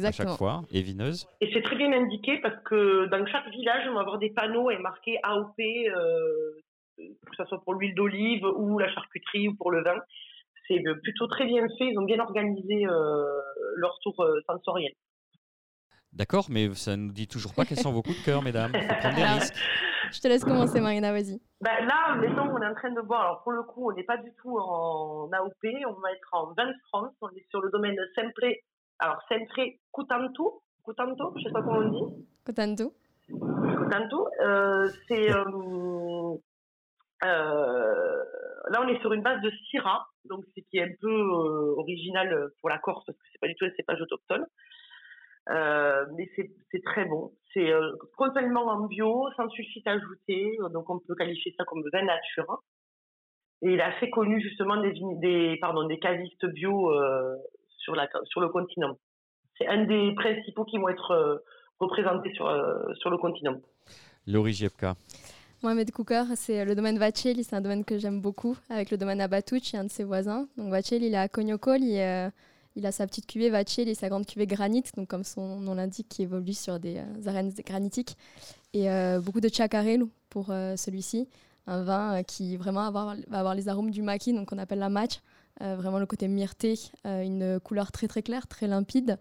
Speaker 1: à chaque fois, et vineuses.
Speaker 2: Et c'est très bien indiqué parce que dans chaque village, on va avoir des panneaux et marqués AOP, euh, que ce soit pour l'huile d'olive ou la charcuterie ou pour le vin. C'est plutôt très bien fait, ils ont bien organisé euh, leur tour euh, sensoriel.
Speaker 1: D'accord, mais ça ne nous dit toujours pas quels sont vos coups de cœur, mesdames. Il faut prendre des risques.
Speaker 3: Je te laisse commencer, Marina, vas-y.
Speaker 2: Ben là, maintenant, on est en train de voir. Alors, pour le coup, on n'est pas du tout en AOP. On va être en 20 France. On est sur le domaine Sempre. Alors, Sempre Coutanto. Coutanto, je ne sais pas comment on dit.
Speaker 3: Coutanto.
Speaker 2: Coutanto. Euh, c'est. Euh, euh, là, on est sur une base de Syrah, donc ce qui est un peu original pour la Corse, parce que c'est pas du tout un cépage autochtone. Euh, mais c'est très bon. C'est euh, complètement en bio, sans sulfite ajouté, donc on peut qualifier ça comme vin nature. Et il est assez connu justement des, des, pardon, des cavistes bio euh, sur, la, sur le continent. C'est un des principaux qui vont être euh, représentés sur, sur le continent.
Speaker 1: Laurie Jepka.
Speaker 3: Mohamed Cooker, c'est le domaine Vacelli, c'est un domaine que j'aime beaucoup, avec le domaine Abatucci, un de ses voisins. Donc Vacelli, il est à Cognocol, il est il a sa petite cuvée Vacel et sa grande cuvée granit, donc comme son nom l'indique, qui évolue sur des euh, arènes granitiques. Et euh, beaucoup de chacarel pour euh, celui-ci. Un vin qui vraiment avoir, va avoir les arômes du maquis, donc on appelle la match. vraiment le côté myrté, une couleur très très claire, très limpide.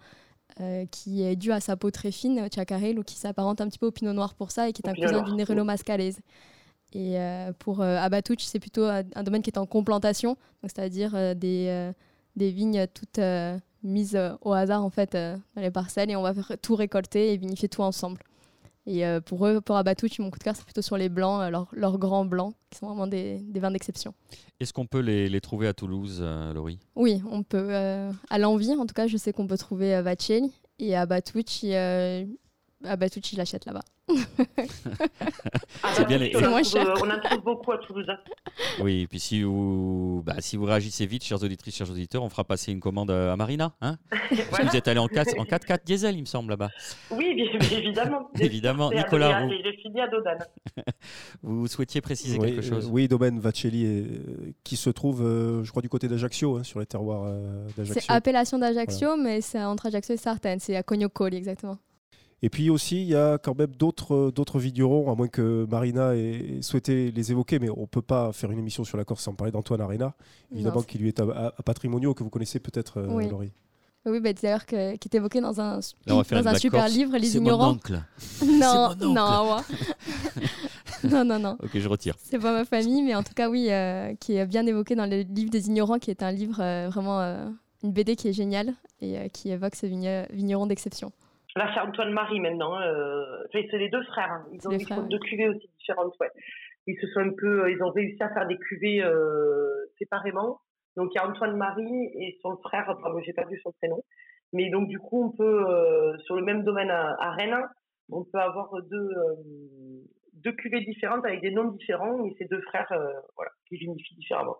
Speaker 3: qui est due à sa peau très fine, Chacarel, ou qui s'apparente un petit peu au pinot noir pour ça, et qui est un cousin du Nerello mascalese. Et pour Abatuch, c'est plutôt un domaine qui est en complantation, c'est-à-dire des, des vignes toutes euh, mises euh, au hasard en fait euh, dans les parcelles et on va faire tout récolter et vinifier tout ensemble. Et pour eux, pour Abatouch, mon coup de cœur, c'est plutôt sur les blancs, leurs grands blancs, qui sont vraiment des, des vins d'exception.
Speaker 1: Est-ce qu'on peut les, les, trouver à Toulouse, Laurie?
Speaker 3: Oui, on peut. à l'envie, en tout cas, je sais qu'on peut trouver Vacelli. Et à Batouch, ah bah tout il l'achète là-bas.
Speaker 2: c'est bien les... on, moins cher. on en trouve beaucoup à Toulouse.
Speaker 1: Oui, et puis si vous, bah, si vous réagissez vite, chers auditrices, chers auditeurs, on fera passer une commande à Marina. Hein Parce que vous êtes allé en 4, en 4 diesel, il me semble, là-bas.
Speaker 2: Oui, évidemment.
Speaker 1: évidemment. Nicolas,
Speaker 2: vous... j'ai fini à Dodane.
Speaker 1: vous souhaitiez préciser quelque chose?
Speaker 4: Oui, domaine Vacelli, euh, qui se trouve, euh, je crois, du côté d'Ajaccio, hein, sur les terroirs euh, d'Ajaccio.
Speaker 3: C'est appellation d'Ajaccio, mais c'est entre Ajaccio et Sartène. C'est à Cognocoli, exactement.
Speaker 4: Et puis aussi, il y a quand même d'autres, euh, d'autres vignerons, à moins que Marina ait souhaité les évoquer, mais on ne peut pas faire une émission sur la Corse sans parler d'Antoine Arena, évidemment, qui lui est à, Patrimonio, que vous connaissez peut-être, euh,
Speaker 3: oui.
Speaker 4: Laurie.
Speaker 3: Oui, bah, d'ailleurs, qui est évoqué dans un, dans un super livre, Les Ignorants.
Speaker 1: Mon oncle.
Speaker 3: non, non, non, non, non.
Speaker 1: ok, je retire.
Speaker 3: C'est pas ma famille, mais en tout cas, oui, qui est bien évoqué dans le livre des ignorants, qui est un livre vraiment, une BD qui est géniale et qui évoque ce vigneron d'exception.
Speaker 2: Là, c'est Antoine-Marie maintenant. Hein, c'est les deux frères. Hein. Ils ont, deux cuvées aussi différentes. Ouais. Ils se sont un peu, ils ont réussi à faire des cuvées séparément. Donc il y a Antoine-Marie et son frère, enfin j'ai perdu son prénom. Mais donc du coup, on peut, euh, sur le même domaine à, Rennes, on peut avoir deux, euh, deux cuvées différentes avec des noms différents, mais c'est deux frères euh, voilà, qui vinifient différemment.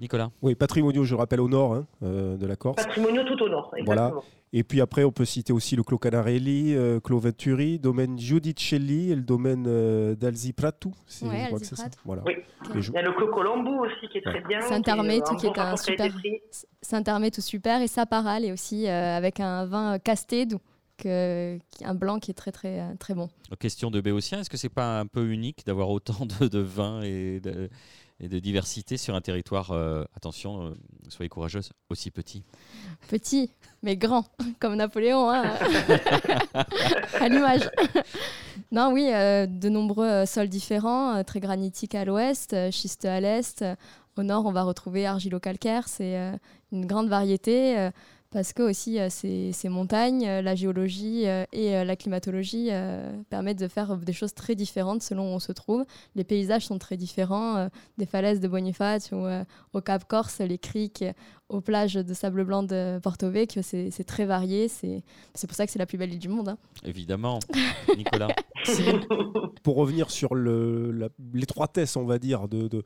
Speaker 1: Nicolas
Speaker 4: Oui, patrimoniaux, je rappelle, au nord hein, de la Corse.
Speaker 2: Patrimoniaux tout au nord, exactement.
Speaker 4: Voilà. Et puis après, on peut citer aussi le Clos Canarelli, euh, Clos Venturi, domaine Giudicelli et le domaine euh, d'Alzi
Speaker 3: Alzi Pratu.
Speaker 2: Voilà. Oui. Il y a le Clos Colombo aussi qui est très bien.
Speaker 3: Saint-Armé, tout qui est un super. Saint-Armé, tout super. Et Saparal est aussi euh, avec un vin Castédou. Que, un blanc qui est très très très bon.
Speaker 1: Question de Béotien, est-ce que c'est pas un peu unique d'avoir autant de, de vins et de, et de diversité sur un territoire, euh, attention, euh, soyez courageuse, aussi petit.
Speaker 3: Petit, mais grand, comme Napoléon, hein. à l'image. non, oui, euh, de nombreux sols différents, très granitiques à l'ouest, schisteux à l'est. Au nord, on va retrouver argilo-calcaire, c'est une grande variété parce que aussi euh, ces, montagnes, euh, la géologie euh, et la climatologie permettent de faire des choses très différentes selon où on se trouve. Les paysages sont très différents, des falaises de Boniface ou au Cap Corse, les criques, aux plages de sable blanc de Porto Vecchio, c'est très varié. C'est pour ça que c'est la plus belle île du monde. Hein.
Speaker 1: Évidemment, Nicolas.
Speaker 4: Pour revenir sur l'étroitesse, on va dire, de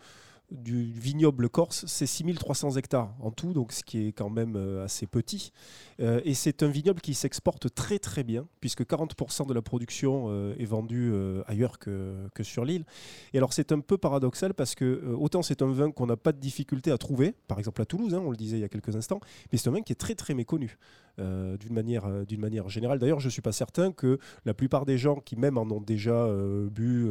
Speaker 4: du vignoble corse, c'est 6300 hectares en tout, donc ce qui est quand même euh, assez petit. Euh, et c'est un vignoble qui s'exporte très très bien, puisque 40% de la production euh, est vendue ailleurs que, que sur l'île. Et alors c'est un peu paradoxal parce que autant c'est un vin qu'on n'a pas de difficulté à trouver, par exemple à Toulouse, hein, on le disait il y a quelques instants, mais c'est un vin qui est très très méconnu. d'une manière, manière générale. D'ailleurs, je ne suis pas certain que la plupart des gens qui même en ont déjà bu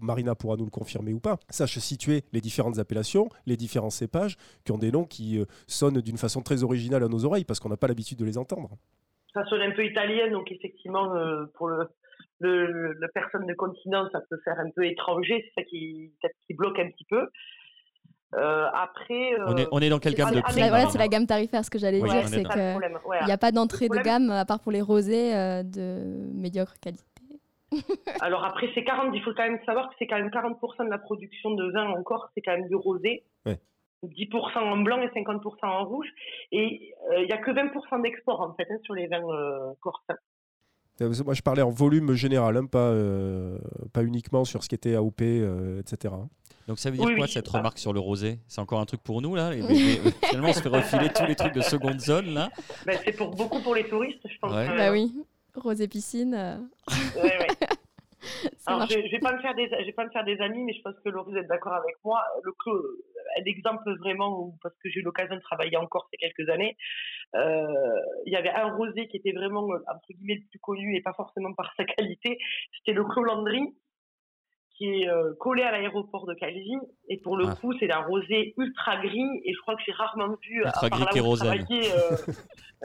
Speaker 4: Marina pourra nous le confirmer ou pas, sache situer les différentes appellations, les différents cépages, qui ont des noms qui euh, sonnent d'une façon très originale à nos oreilles, parce qu'on n'a pas l'habitude de les entendre.
Speaker 2: Ça sonne un peu italien, donc effectivement, euh, pour le, le, personne de continent, ça peut faire un peu étranger, c'est ça qui, qui bloque un petit peu. Euh, après,
Speaker 1: on, est, on, est, dans quelle gamme de prix
Speaker 3: Voilà, c'est la gamme tarifaire. Ce que j'allais dire, c'est qu'il n'y a pas d'entrée de gamme à part pour les rosés de médiocre qualité.
Speaker 2: Alors après, c'est 40, il faut quand même savoir que c'est quand même 40% de la production de vin en Corse, c'est quand même du rosé. 10% en blanc et 50% en rouge. Et euh, il n'y a que 20% d'export en fait hein, sur les vins euh, corsins.
Speaker 4: Euh, moi, je parlais en volume général, hein, pas, pas uniquement sur ce qui était AOP, etc.
Speaker 1: Donc ça veut dire quoi cette remarque sur le rosé? C'est encore un truc pour nous là? Finalement, on se fait refiler tous les trucs de seconde zone là?
Speaker 2: Ben, c'est pour beaucoup pour les touristes, je pense.
Speaker 3: Bah oui. Rosé piscine. Euh.
Speaker 2: Alors, je ne vais, pas me faire des, vais pas me faire des amis, mais je pense que Laurie, vous êtes d'accord avec moi. Le l'exemple vraiment, parce que j'ai eu l'occasion de travailler encore ces quelques années, euh, il y avait un rosé qui était vraiment, entre guillemets, le plus connu, et pas forcément par sa qualité, c'était le Clos Landry qui est euh, collé à l'aéroport de Calvi. Et pour le ah. coup, c'est d'un rosé ultra gris. Et je crois que j'ai rarement vu.
Speaker 1: Ultra gris kérosène.
Speaker 2: Euh,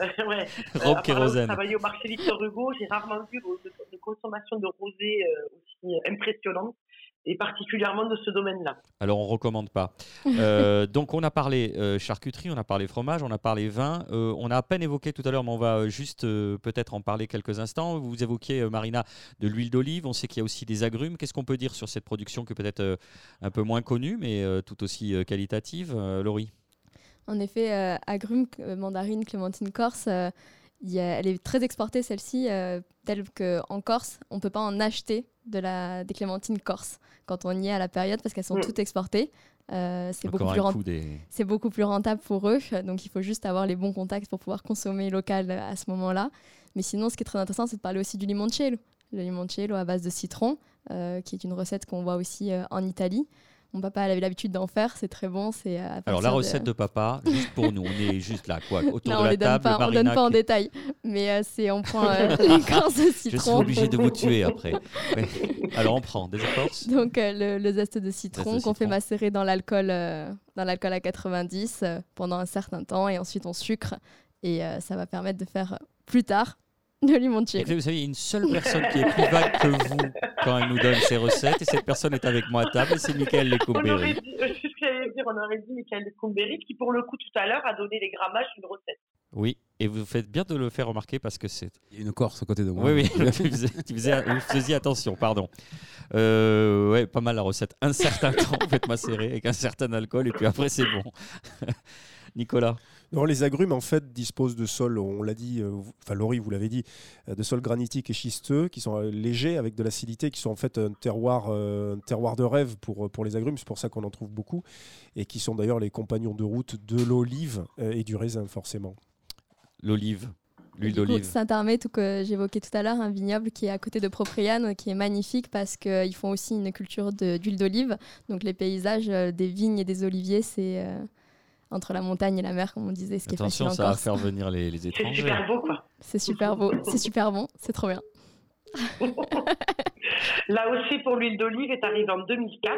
Speaker 2: euh, ouais,
Speaker 1: Robe kérosène.
Speaker 2: Travailler au marché Victor Hugo, j'ai rarement vu de, consommation de rosé aussi impressionnante et particulièrement de ce domaine-là.
Speaker 1: Alors on recommande pas. Euh, donc on a parlé euh, charcuterie, on a parlé fromage, on a parlé vin. Euh, on a à peine évoqué tout à l'heure, mais on va juste peut-être en parler quelques instants. Vous évoquiez Marina de l'huile d'olive. On sait qu'il y a aussi des agrumes. Qu'est-ce qu'on peut dire sur cette production qui est peut-être un peu moins connue, mais tout aussi qualitative, Laurie?
Speaker 3: En effet, agrumes, mandarine, clémentine corse. Elle est très exportée celle-ci, telle qu'en Corse, on ne peut pas en acheter de la, des clémentines corse quand on y est à la période parce qu'elles sont mm. toutes exportées. Euh, c'est beaucoup, plus beaucoup plus rentable pour eux, donc il faut juste avoir les bons contacts pour pouvoir consommer local à ce moment-là. Mais sinon, ce qui est très intéressant, c'est de parler aussi du limoncello. Le limoncello à base de citron, euh, qui est une recette qu'on voit aussi euh, en Italie. Mon papa avait l'habitude d'en faire, c'est très bon. C'est
Speaker 1: Alors la recette de... papa, juste pour nous, on est juste là, quoi, autour de la table.
Speaker 3: Pas, on ne donne pas en détail, mais euh, c'est on prend euh, l'écorce de citron. Je
Speaker 1: suis obligé de vous tuer après. Alors on prend des écorces.
Speaker 3: Donc euh, le, zeste de citron qu'on fait macérer dans l'alcool, dans l'alcool à 90 pendant un certain temps, et ensuite on sucre, et ça va permettre de faire plus tard de limoncello.
Speaker 1: vous savez, il y a une seule personne qui est plus vague que vous quand elle nous donne ses recettes, et cette personne est avec moi à table, et c'est Michael Lecomberi.
Speaker 2: On aurait dit, on aurait dit Michael Lecomberi, qui pour le coup tout à l'heure a donné les grammages d'une recette.
Speaker 1: Oui, et vous faites bien de le faire remarquer parce que c'est.
Speaker 5: Il y a une Corse à côté de moi.
Speaker 1: Oui, oui, tu faisiez, attention, pardon. Euh, ouais, pas mal la recette. Un certain temps, faites macérer avec un certain alcool, et puis après, c'est bon. Nicolas
Speaker 4: non, les agrumes, en fait, disposent de sols, on l'a dit, euh, enfin, Laurie, vous l'avez dit, euh, de sols granitiques et schisteux qui sont euh, légers avec de l'acidité, qui sont en fait un terroir, un terroir de rêve pour, pour les agrumes. C'est pour ça qu'on en trouve beaucoup et qui sont d'ailleurs les compagnons de route de l'olive et du raisin, forcément.
Speaker 1: L'olive, L'huile d'olive.
Speaker 3: Saint-Armé, tout que j'évoquais tout à l'heure, un vignoble qui est à côté de Propriane, qui est magnifique parce qu'ils font aussi une culture d'huile d'olive. Donc les paysages des vignes et des oliviers, c'est entre la montagne et la mer, comme on disait, ce qui
Speaker 1: Attention,
Speaker 3: est facile
Speaker 1: ça va faire venir les, les étrangers.
Speaker 2: C'est super beau, quoi.
Speaker 3: C'est super beau, c'est super bon, c'est trop bien.
Speaker 2: Là aussi, pour l'huile d'olive est arrivée en 2004.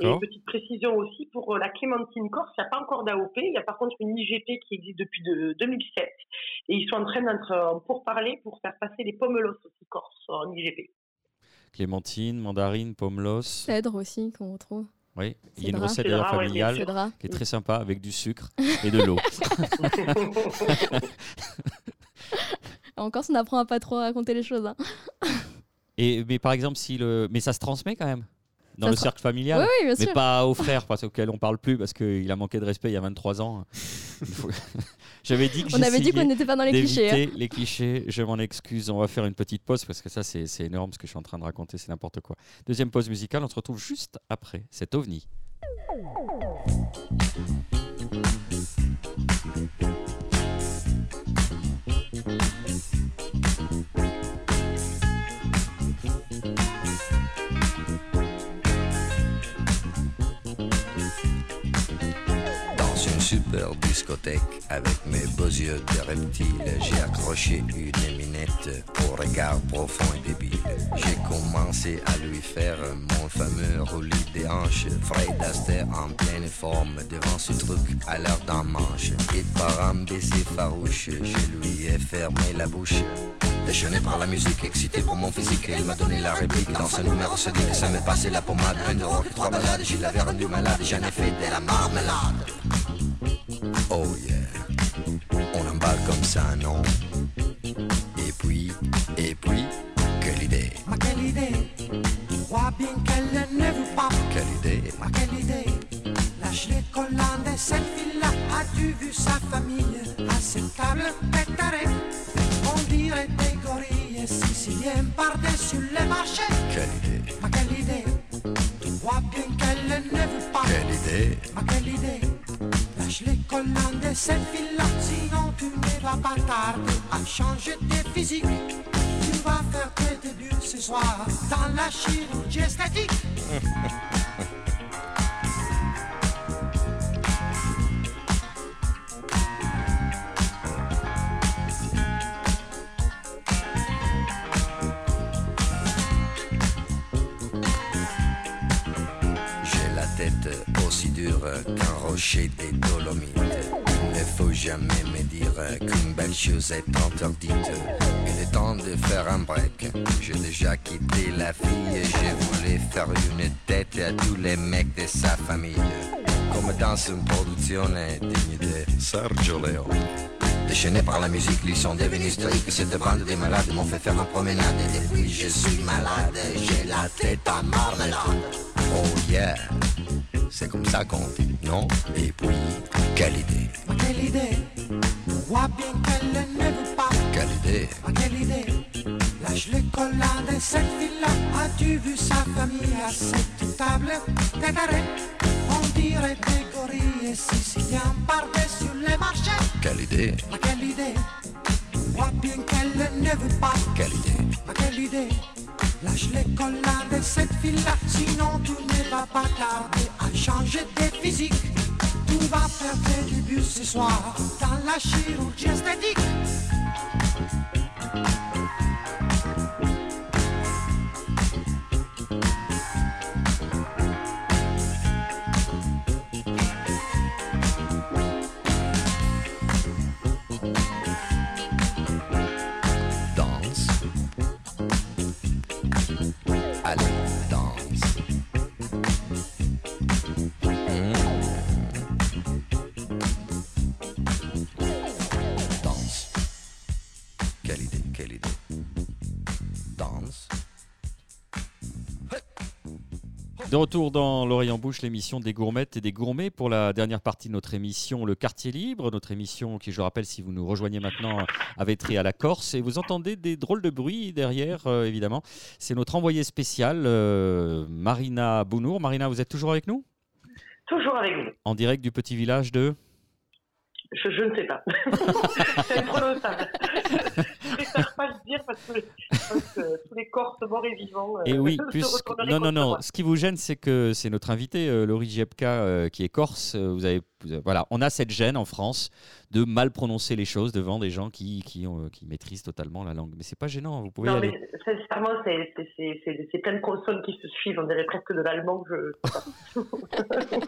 Speaker 2: Et une petite précision aussi pour la Clémentine Corse, il n'y a pas encore d'AOP, il y a par contre une IGP qui existe depuis 2007. Et ils sont en train d'être pour parler pour faire passer les pomelos aussi corse en IGP.
Speaker 1: Clémentine, mandarine, pomelos.
Speaker 3: Cèdre aussi qu'on retrouve.
Speaker 1: Oui, il y a une recette d'ailleurs familiale qui est très sympa avec du sucre et de l'eau.
Speaker 3: Encore, on apprend à pas trop raconter les choses. Hein.
Speaker 1: Et mais par exemple, si le, mais ça se transmet quand même dans le cercle familial,
Speaker 3: oui, oui, bien
Speaker 1: mais pas aux frères parce auxquels on parle plus parce qu'il a manqué de respect il y a 23 ans. J'avais dit que
Speaker 3: On avait dit qu'on n'était pas dans les clichés.
Speaker 1: Hein. Les clichés, je m'en excuse. On va faire une petite pause parce que ça, c'est énorme ce que je suis en train de raconter, c'est n'importe quoi. Deuxième pause musicale, on se retrouve juste après cet ovni.
Speaker 7: Discothèque avec mes beaux yeux de reptile. J'ai accroché une minette au regard profond et débile. J'ai commencé à lui faire mon fameux roulis des hanches. Fred Astaire en pleine forme devant ce truc à l'heure d'un manche. Et par un baiser farouche, je lui ai fermé la bouche. Déchaîné par la musique, excité pour mon physique, il m'a donné la réplique. Dans ce numéro, se dit que ça m'est passé la pommade. Un de rock, trois balades, j'ai l'avais rendu malade, j'en ai fait de la marmelade. Oh yeah, on emballe comme ça, non? Et puis, et puis, quelle idée?
Speaker 8: Ma quelle idée? Vois bien qu'elle ne veut pas.
Speaker 7: Quelle idée?
Speaker 8: Ma quelle idée? Lâche les collants de cette fille-là As-tu vu sa famille à cette table pétarée On dirait des gorilles siciliens par-dessus les marchés.
Speaker 7: Quelle idée?
Speaker 8: Ma quelle idée? Tu vois bien qu'elle ne veut pas.
Speaker 7: Quelle idée?
Speaker 8: Ma quelle idée? Les collants de cette fille-là, sinon tu ne vas pas tarder à changer tes physiques. Tu vas faire tes débuts ce soir dans la chirurgie esthétique.
Speaker 7: qu'un rocher des Dolomites. Il ne faut jamais me dire qu'une belle chose est interdite. Il est temps de faire un break. J'ai déjà quitté la fille et je voulais faire une tête à tous les mecs de sa famille. Comme dans une production digne de Sergio Leone. Déchaîné par la musique, ils sont devenus stricts. Cette bande de malades m'ont fait faire une promenade. Et depuis, je suis malade. J'ai la tête à marmelade. Oh yeah c'est comme ça qu'on dit, non? Et puis, quelle idée?
Speaker 8: Quelle idée? Vois bien qu'elle ne veut pas.
Speaker 7: Quelle idée?
Speaker 8: Quelle idée? Lâche les collants de cette villa As-tu vu sa famille à cette table? T'es On dirait des gorilles. Siciliens par-dessus les marchés.
Speaker 7: Quelle idée?
Speaker 8: Quelle idée? Vois bien qu'elle ne veut pas.
Speaker 7: Quelle idée?
Speaker 8: Quelle idée? Lâche les collants de cette fille-là, sinon tu ne vas pas tarder à changer tes physiques. Tu vas faire tes débuts ce soir dans la chirurgie esthétique.
Speaker 1: De retour dans l'oreille en bouche, l'émission des gourmettes et des gourmets pour la dernière partie de notre émission, le quartier libre, notre émission qui, je le rappelle, si vous nous rejoignez maintenant, avait trait à la Corse. Et vous entendez des drôles de bruit derrière, euh, évidemment. C'est notre envoyée spéciale, euh, Marina Bounour. Marina, vous êtes toujours avec nous?
Speaker 2: Toujours avec vous.
Speaker 1: En direct du petit village de?
Speaker 2: Je, je, ne sais pas. c'est imprononçable. je préfère pas le dire parce que, morts et vivants.
Speaker 1: Euh, et oui, plus. Non, non, non. Ce qui vous gêne, c'est que c'est notre invité, euh, Laurie Jepka, euh, qui est corse. Vous avez, voilà, on a cette gêne en France de mal prononcer les choses devant des gens qui, qui, ont, qui maîtrisent totalement la langue. Mais c'est pas gênant, vous pouvez.
Speaker 2: Non,
Speaker 1: mais
Speaker 2: sincèrement, c'est plein de consonnes qui se suivent. On dirait presque de l'allemand. Je...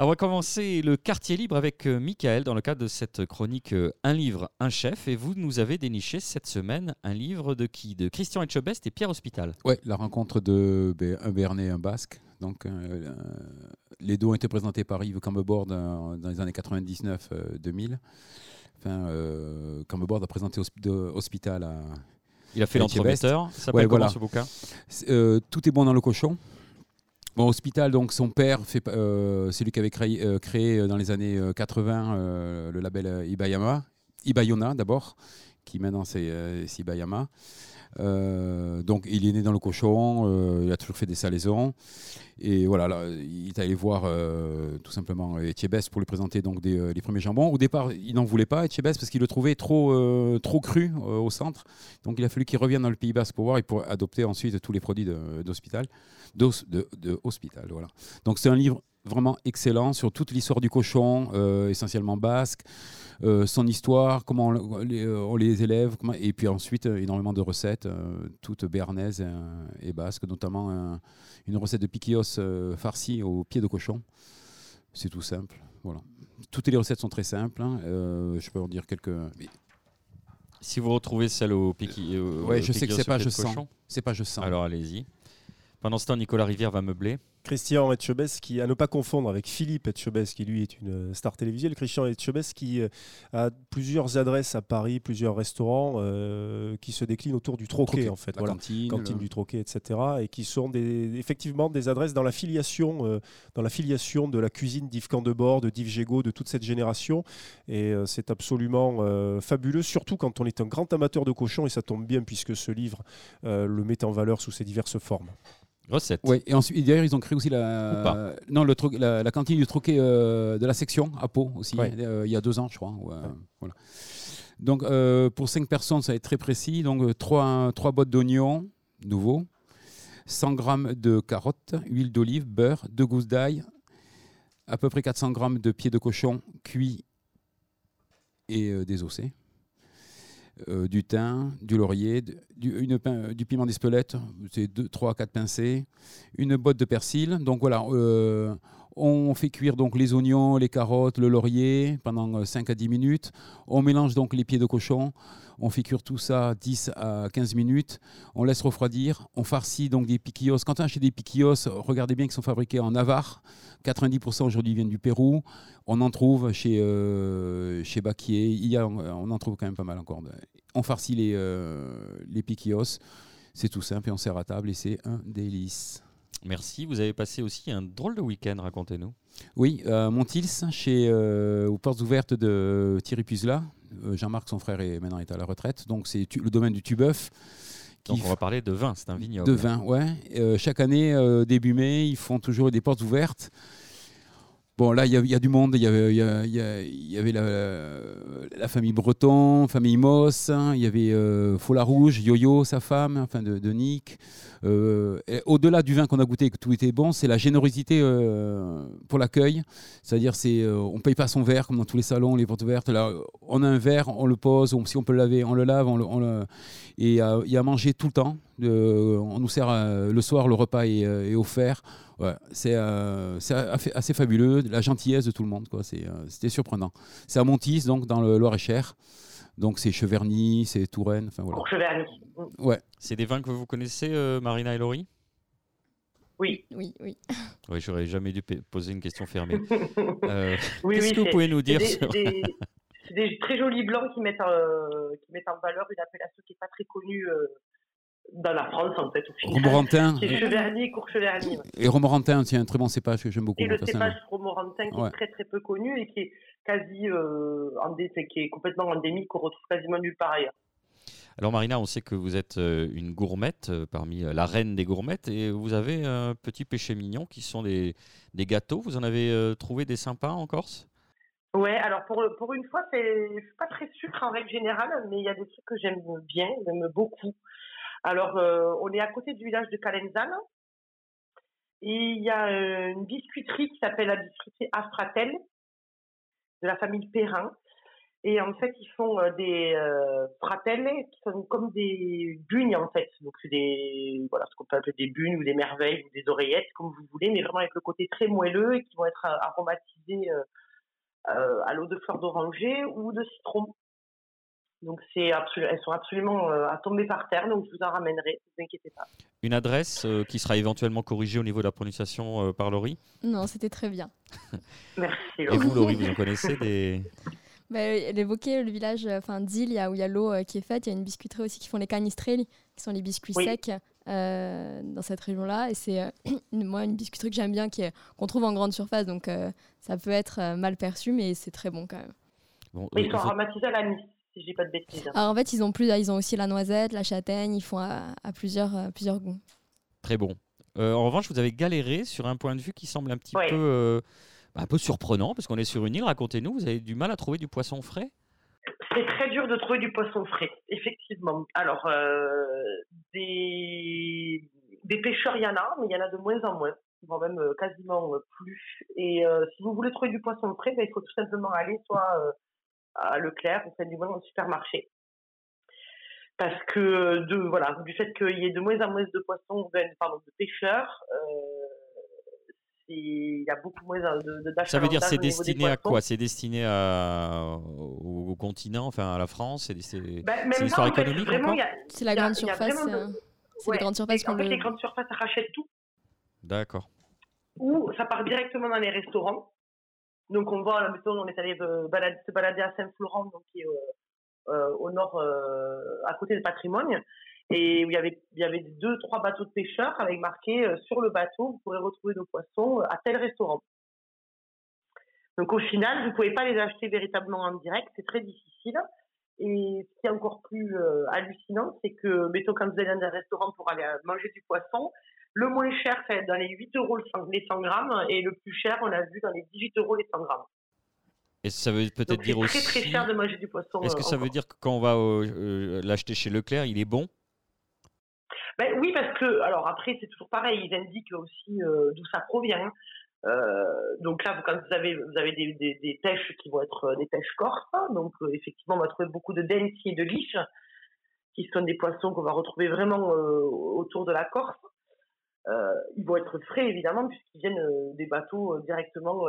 Speaker 1: on va commencer le quartier libre avec euh, Michael dans le cadre de cette chronique euh, Un livre, un chef. Et vous nous avez déniché cette semaine un livre de qui? De Christian Etchebest et Pierre Hospital.
Speaker 5: Oui, la rencontre de un Béarnais et un Basque. Donc, euh, les deux ont été présentés par Yves Cambebord dans, les années 99-2000. Enfin, Cambebord a présenté Hospital à.
Speaker 1: Il a fait l'entremetteur. Ça s'appelle comment ce bouquin?
Speaker 5: Tout est bon dans le cochon. Bon, Hospital, donc son père, euh, c'est lui qui avait créé, euh, euh, dans les années 80 le label Ibayama, Ibayona d'abord, qui maintenant c'est Ibayama. Euh, donc il est né dans le cochon, euh, il a toujours fait des salaisons. Et voilà, là, il est allé voir euh, tout simplement Etchebest pour lui présenter donc les premiers jambons. Au départ, il n'en voulait pas, Etchebest, parce qu'il le trouvait trop, trop cru au centre. Donc il a fallu qu'il revienne dans le Pays Basque pour voir et pour adopter ensuite tous les produits d'hospital. De, voilà. Donc c'est un livre vraiment excellent sur toute l'histoire du cochon, essentiellement basque. Euh, son histoire, comment on, les, élève, et puis ensuite euh, énormément de recettes, euh, toutes béarnaises et, basques, notamment une recette de piquillos farci au pied de cochon. C'est tout simple. Voilà. Toutes les recettes sont très simples. Hein. je peux en dire quelques.
Speaker 1: Si vous retrouvez celle au piquillos,
Speaker 5: ouais, je sais que c'est pas je sens. C'est pas je sens.
Speaker 1: Alors allez-y. Pendant ce temps, Nicolas Rivière va meubler.
Speaker 4: Christian Etchebest, qui, à ne pas confondre avec Philippe Etchebest, qui lui est une star télévisuelle. Christian Etchebest, qui euh, a plusieurs adresses à Paris, plusieurs restaurants euh, qui se déclinent autour du troquet, en fait.
Speaker 5: La cantine,
Speaker 4: cantine du troquet, etc. Et qui sont des, effectivement des adresses dans la filiation, euh, dans la filiation de la cuisine d'Yves Candebord, de Yves Gégaud, de toute cette génération. Et c'est absolument fabuleux, surtout quand on est un grand amateur de cochon, et ça tombe bien puisque ce livre le met en valeur sous ses diverses formes.
Speaker 1: Recette.
Speaker 5: Oui, et ensuite, d'ailleurs, ils ont créé aussi la, non, le la, cantine du troquet euh, de la section à Pau aussi, euh, il y a deux ans, je crois. Euh, voilà. Donc, pour cinq personnes, ça va être très précis. Donc, trois, trois bottes d'oignons nouveaux, 100 g de carottes, huile d'olive, beurre, deux gousses d'ail, à peu près 400 g de pieds de cochon cuits et désossés. Euh, du thym, du laurier, du, une, du piment d'Espelette, c'est 3 à 4 pincées, une botte de persil. Donc voilà, euh, on fait cuire donc les oignons, les carottes, le laurier pendant 5 à 10 minutes. On mélange donc les pieds de cochon. On fait cuire tout ça 10 à 15 minutes. On laisse refroidir. On farcit donc des piquillos. Quand on achète des piquillos, regardez bien qu'ils sont fabriqués en Navarre. 90% aujourd'hui viennent du Pérou. On en trouve chez, euh, chez Baquier. On en trouve quand même pas mal encore. On farcit les, euh, les piquillos. C'est tout simple et on sert à table et c'est un délice.
Speaker 1: Merci. Vous avez passé aussi un drôle de week-end, racontez-nous.
Speaker 5: Oui, euh, Montils, chez, euh, aux portes ouvertes de Thierry Puzla. Euh, Jean-Marc, son frère, est, maintenant est à la retraite. Donc, c'est le domaine du Tubeuf.
Speaker 1: Donc, on va parler de vin, c'est un vignoble.
Speaker 5: De vin, ouais. Euh, chaque année, début mai, ils font toujours des portes ouvertes. Bon, là, il y, a du monde. Il y avait, y avait la, famille Breton, famille Moss. Hein. il y avait euh, Fola Rouge, Yo-Yo, sa femme, enfin de, Nick. Euh, au-delà du vin qu'on a goûté, que tout était bon, c'est la générosité euh, pour l'accueil. C'est-à-dire, c'est, on paye pas son verre comme dans tous les salons, les portes ouvertes. Là, on a un verre, on le pose. si on peut le laver, on le lave. On le, et il y a à manger tout le temps. On nous sert le soir, le repas est offert ouais, c'est euh, assez fabuleux, la gentillesse de tout le monde, quoi. Euh, c'était surprenant. C'est à Montis, donc dans le Loir-et-Cher. Donc c'est Cheverny, c'est Touraine, enfin voilà.
Speaker 2: Cheverny.
Speaker 5: Ouais.
Speaker 1: C'est des vins que vous connaissez, euh, Marina et Laurie?
Speaker 2: Oui.
Speaker 3: Oui, oui.
Speaker 1: Oui, j'aurais jamais dû poser une question fermée. Qu'est-ce que vous pouvez nous dire
Speaker 2: C'est des, des, très jolis blancs qui mettent, qui mettent en valeur une appellation qui n'est pas très connue dans la France, en fait, au
Speaker 5: final. Romorantin.
Speaker 2: C'est Cheverny, Courcheverny.
Speaker 5: Et Romorantin, c'est un très bon cépage que j'aime beaucoup.
Speaker 2: Et le cépage Romorantin qui est très très peu connu et qui est quasi euh, qui est complètement endémique, qu'on retrouve quasiment nulle part ailleurs.
Speaker 1: Alors Marina, on sait que vous êtes euh, une gourmette euh, parmi la reine des gourmettes et vous avez un petit péché mignon qui sont des, des gâteaux. Vous en avez trouvé des sympas en Corse?
Speaker 2: Ouais, alors pour, pour une fois, c'est pas très sucre en règle générale, mais il y a des trucs que j'aime bien, j'aime beaucoup. Alors, euh, on est à côté du village de Calenzane. Et il y a euh, une biscuiterie qui s'appelle la biscuiterie Astratel, de la famille Perrin. Et en fait, ils font euh, des fratelles qui sont comme des bugnes, en fait. Donc, c'est des, voilà, ce qu'on peut appeler des bugnes ou des merveilles ou des oreillettes, comme vous voulez, mais vraiment avec le côté très moelleux et qui vont être aromatisés à l'eau de fleur d'oranger ou de citron. Donc c'est elles sont absolument euh, à tomber par terre, donc je vous en ramènerai, ne vous inquiétez pas.
Speaker 1: Une adresse euh, qui sera éventuellement corrigée au niveau de la prononciation euh, par Laurie?
Speaker 3: Non, c'était très bien.
Speaker 2: Merci.
Speaker 1: Laurie. Et vous, Laurie, vous en connaissez des...
Speaker 3: Bah, elle évoquait le village enfin, d'Île, où il y a l'eau qui est faite. Il y a une biscuiterie aussi qui font les canistrelli, qui sont les biscuits secs dans cette région-là. Et c'est moi une biscuiterie que j'aime bien, qu'on trouve en grande surface. Donc ça peut être mal perçu, mais c'est très bon quand même.
Speaker 2: Bon, ils sont aromatisés à l'anis si pas de bêtises.
Speaker 3: Hein. Alors en fait, ils ont, plus, ils ont aussi la noisette, la châtaigne, ils font à, plusieurs, euh, plusieurs goûts.
Speaker 1: Très bon. Euh, en revanche, vous avez galéré sur un point de vue qui semble un petit peu, euh, bah, un peu surprenant, parce qu'on est sur une île. Racontez-nous, vous avez du mal à trouver du poisson frais?
Speaker 2: C'est très dur de trouver du poisson frais, effectivement. Alors, des... des pêcheurs, il y en a, mais il y en a de moins en moins voire même quasiment plus. Et si vous voulez trouver du poisson frais, ben, il faut tout simplement aller soit à Leclerc, au du moins au supermarché. Parce que de, voilà, du fait qu'il y ait de moins en moins de poissons, pardon, de pêcheurs, euh, il y a beaucoup moins de,
Speaker 1: d'achats. Ça veut dire c'est destiné à quoi? C'est destiné à, au, continent, enfin à la France? C'est
Speaker 2: ben, l'histoire économique
Speaker 3: C'est la grande surface. C'est les grandes surfaces.
Speaker 2: En fait, les grandes surfaces rachètent tout.
Speaker 1: D'accord.
Speaker 2: Ou ça part directement dans les restaurants. Donc on voit, mettons, on est allé euh, se balader à Saint-Florent, donc qui est euh, euh, au nord, à côté du patrimoine, et où il y avait, il y avait deux, trois bateaux de pêcheurs avec marqué sur le bateau, vous pourrez retrouver nos poissons à tel restaurant. Donc au final, vous pouvez pas les acheter véritablement en direct, c'est très difficile. Et ce qui est encore plus hallucinant, c'est que, mettons, quand vous allez dans un restaurant pour aller manger du poisson, le moins cher, être dans les 8 euros les 100 grammes, et le plus cher, on l'a vu, dans les 18 euros les 100 grammes.
Speaker 1: Et ça veut peut-être dire
Speaker 2: aussi. C'est très très cher de manger du poisson.
Speaker 1: Est-ce que ça veut dire que quand on va euh, l'acheter chez Leclerc, il est bon?
Speaker 2: Ben, Oui, parce que, alors après, c'est toujours pareil, ils indiquent aussi euh, d'où ça provient. Euh, donc là, quand vous avez, vous avez des, des, pêches qui vont être des pêches corses, hein. donc effectivement, on va trouver beaucoup de dentis et de liches, qui sont des poissons qu'on va retrouver vraiment autour de la Corse. Euh, ils vont être frais évidemment puisqu'ils viennent euh, des bateaux euh, directement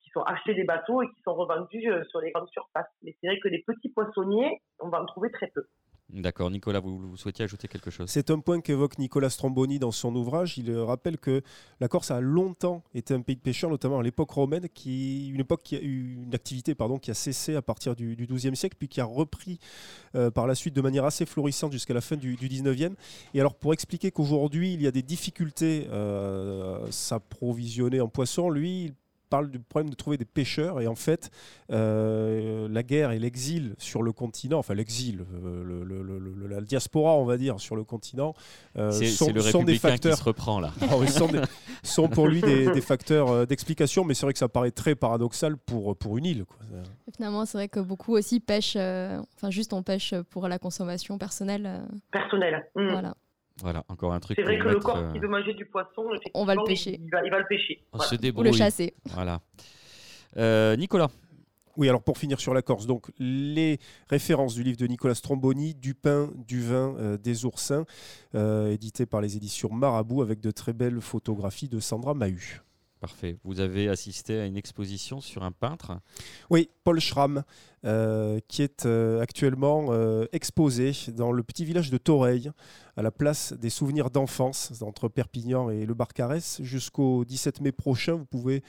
Speaker 2: qui sont achetés des bateaux et qui sont revendus sur les grandes surfaces. Mais c'est vrai que les petits poissonniers, on va en trouver très peu.
Speaker 1: D'accord. Nicolas, vous, souhaitiez ajouter quelque chose?
Speaker 4: C'est un point qu'évoque Nicolas Stromboni dans son ouvrage. Il rappelle que la Corse a longtemps été un pays de pêcheurs, notamment à l'époque romaine, qui, une époque qui a eu une activité qui a cessé à partir du, XIIe siècle, puis qui a repris euh, par la suite de manière assez florissante jusqu'à la fin du, XIXe. Et alors, pour expliquer qu'aujourd'hui, il y a des difficultés euh, à s'approvisionner en poisson, lui, parle du problème de trouver des pêcheurs. Et en fait, euh, la guerre et l'exil sur le continent, enfin l'exil, euh, la diaspora, on va dire, sur le continent,
Speaker 1: euh, sont, le sont des facteurs. Qui se reprend là.
Speaker 4: Ah sont, sont, pour lui des, facteurs d'explication, mais c'est vrai que ça paraît très paradoxal pour, pour une île. Quoi.
Speaker 3: Finalement, c'est vrai que beaucoup aussi pêchent, enfin juste on pêche pour la consommation personnelle.
Speaker 2: Personnelle.
Speaker 3: Mmh. Voilà.
Speaker 1: Voilà, encore un truc.
Speaker 2: C'est vrai que le corps qui euh, veut manger du poisson,
Speaker 3: on va le pêcher.
Speaker 2: Il va, le pêcher.
Speaker 1: Ou
Speaker 3: le chasser.
Speaker 1: Voilà. Euh, Nicolas.
Speaker 4: Oui, alors pour finir sur la Corse, donc les références du livre de Nicolas Stromboni, Du pain, du vin, euh, des oursins, édité par les éditions Marabout avec de très belles photographies de Sandra Mahut.
Speaker 1: Parfait. Vous avez assisté à une exposition sur un peintre?
Speaker 4: Oui, Paul Schramm, euh, qui est euh, actuellement euh, exposé dans le petit village de Toreil, à la place des souvenirs d'enfance entre Perpignan et le Barcarès. Jusqu'au 17 mai prochain, vous pouvez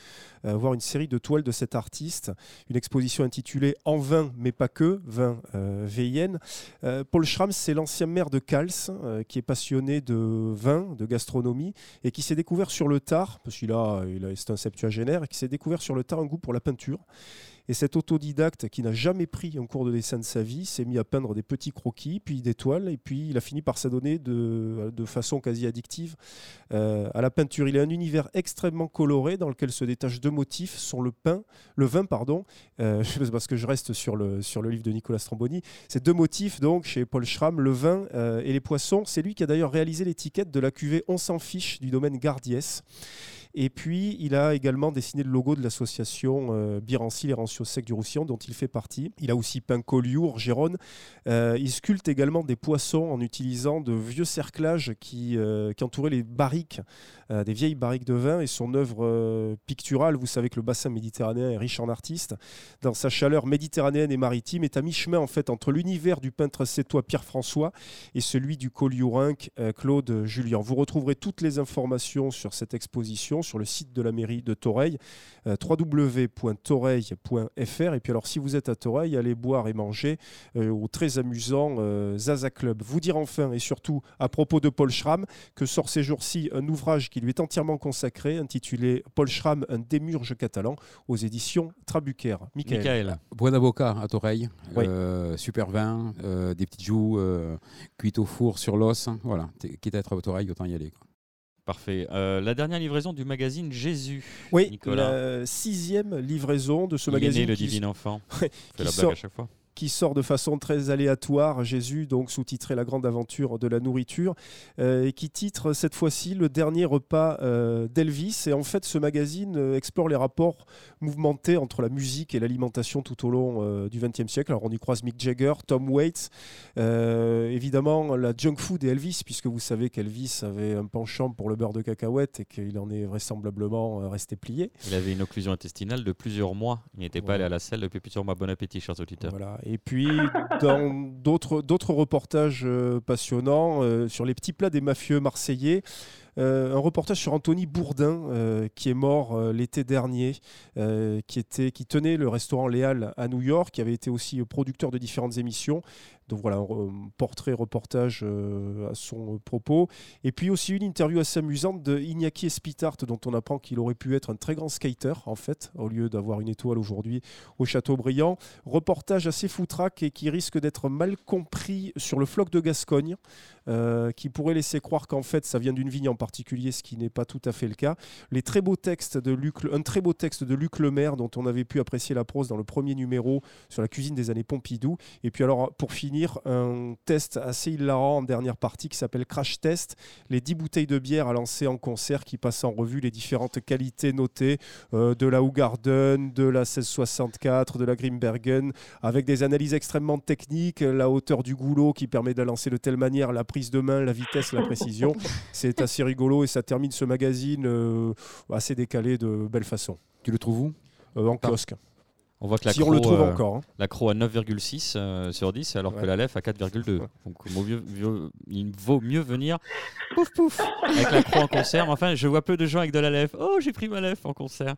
Speaker 4: euh, voir une série de toiles de cet artiste, une exposition intitulée En vin, mais pas que, vin euh, euh Paul Schramm, c'est l'ancien maire de Cals, qui est passionné de vin, de gastronomie, et qui s'est découvert sur le tard, parce qu'il a, il c'est un septuagénaire, et qui s'est découvert sur le tard un goût pour la peinture. Et cet autodidacte qui n'a jamais pris un cours de dessin de sa vie s'est mis à peindre des petits croquis, puis des toiles, et puis il a fini par s'adonner de, façon quasi addictive euh, à la peinture. Il a un univers extrêmement coloré dans lequel se détachent deux motifs, sont le pain, le vin, pardon, euh, parce que je reste sur le, livre de Nicolas Stramboni. Ces deux motifs, donc, chez Paul Schramm, le vin euh, et les poissons. C'est lui qui a d'ailleurs réalisé l'étiquette de la cuvée On s'en fiche du domaine Gardiès. Et puis, il a également dessiné le logo de l'association euh, Birancy, les Rancios Secs du Roussillon, dont il fait partie. Il a aussi peint Collioure, Gérone. Euh, il sculpte également des poissons en utilisant de vieux cerclages qui, euh, entouraient les barriques, des vieilles barriques de vin. Et son œuvre picturale, vous savez que le bassin méditerranéen est riche en artistes, dans sa chaleur méditerranéenne et maritime, est à mi-chemin en fait entre l'univers du peintre sétois Pierre-François et celui du Colliourunc Claude Julien. Vous retrouverez toutes les informations sur cette exposition sur le site de la mairie de Toreil, euh, www.toreil.fr. Et puis alors, si vous êtes à Toreil, allez boire et manger euh, au très amusant euh, Zaza Club. Vous dire enfin, et surtout à propos de Paul Schramm, que sort ces jours-ci un ouvrage qui lui est entièrement consacré, intitulé Paul Schramm, un démurge catalan, aux éditions Trabucaire.
Speaker 1: Michael.
Speaker 5: Bois d'avocat à Toreil, super vin, des petites joues cuites au four sur l'os. Voilà, quitte à être à Toreil, autant y aller.
Speaker 1: Parfait. Euh, la dernière livraison du magazine Jésus.
Speaker 4: Oui, la sixième livraison de ce magazine.
Speaker 1: le divin enfant. fait la blague à chaque fois
Speaker 4: qui sort de façon très aléatoire, Jésus, donc sous-titré La grande aventure de la nourriture, euh, et qui titre cette fois-ci Le dernier repas euh, d'Elvis. Et en fait, ce magazine euh, explore les rapports mouvementés entre la musique et l'alimentation tout au long du XXe siècle. Alors on y croise Mick Jagger, Tom Waits, évidemment la junk food et Elvis, puisque vous savez qu'Elvis avait un penchant pour le beurre de cacahuète et qu'il en est vraisemblablement resté plié.
Speaker 1: Il avait une occlusion intestinale de plusieurs mois. Il n'était pas allé à la selle depuis plusieurs mois. Bon appétit, chers auditeurs.
Speaker 4: Voilà. Et puis, dans d'autres reportages euh, passionnants euh, sur les petits plats des mafieux marseillais, un reportage sur Anthony Bourdin, euh, qui est mort euh, l'été dernier, qui tenait le restaurant Léal à New York, qui avait été aussi producteur de différentes émissions. Donc voilà, un portrait, reportage à son propos. Et puis aussi une interview assez amusante de Iñaki Espitart, dont on apprend qu'il aurait pu être un très grand skater, en fait, au lieu d'avoir une étoile aujourd'hui au Châteaubriand. Reportage assez foutraque et qui risque d'être mal compris sur le floc de Gascogne, qui pourrait laisser croire qu'en fait ça vient d'une vigne en particulier, ce qui n'est pas tout à fait le cas. Les très beaux textes de Luc, un très beau texte de Luc Lemaire, dont on avait pu apprécier la prose dans le premier numéro sur la cuisine des années Pompidou. Et puis alors, pour finir, un test assez hilarant en dernière partie qui s'appelle Crash Test, les 10 bouteilles de bière à lancer en concert qui passent en revue les différentes qualités notées euh, de la Hougarden, de la 1664, de la Grimbergen, avec des analyses extrêmement techniques, la hauteur du goulot qui permet de lancer de telle manière, la prise de main, la vitesse, la précision. C'est assez rigolo et ça termine ce magazine euh, assez décalé de belle façon.
Speaker 5: Tu le trouves où
Speaker 4: euh, En kiosque.
Speaker 1: On voit que la
Speaker 4: si on le trouve euh, encore. Hein.
Speaker 1: La Croix à 9,6 sur 10, alors que la LEF à 4,2. Donc il vaut mieux venir pouf pouf avec la Croix en concert. Enfin, je vois peu de gens avec de la LEF. Oh, j'ai pris ma LEF en concert.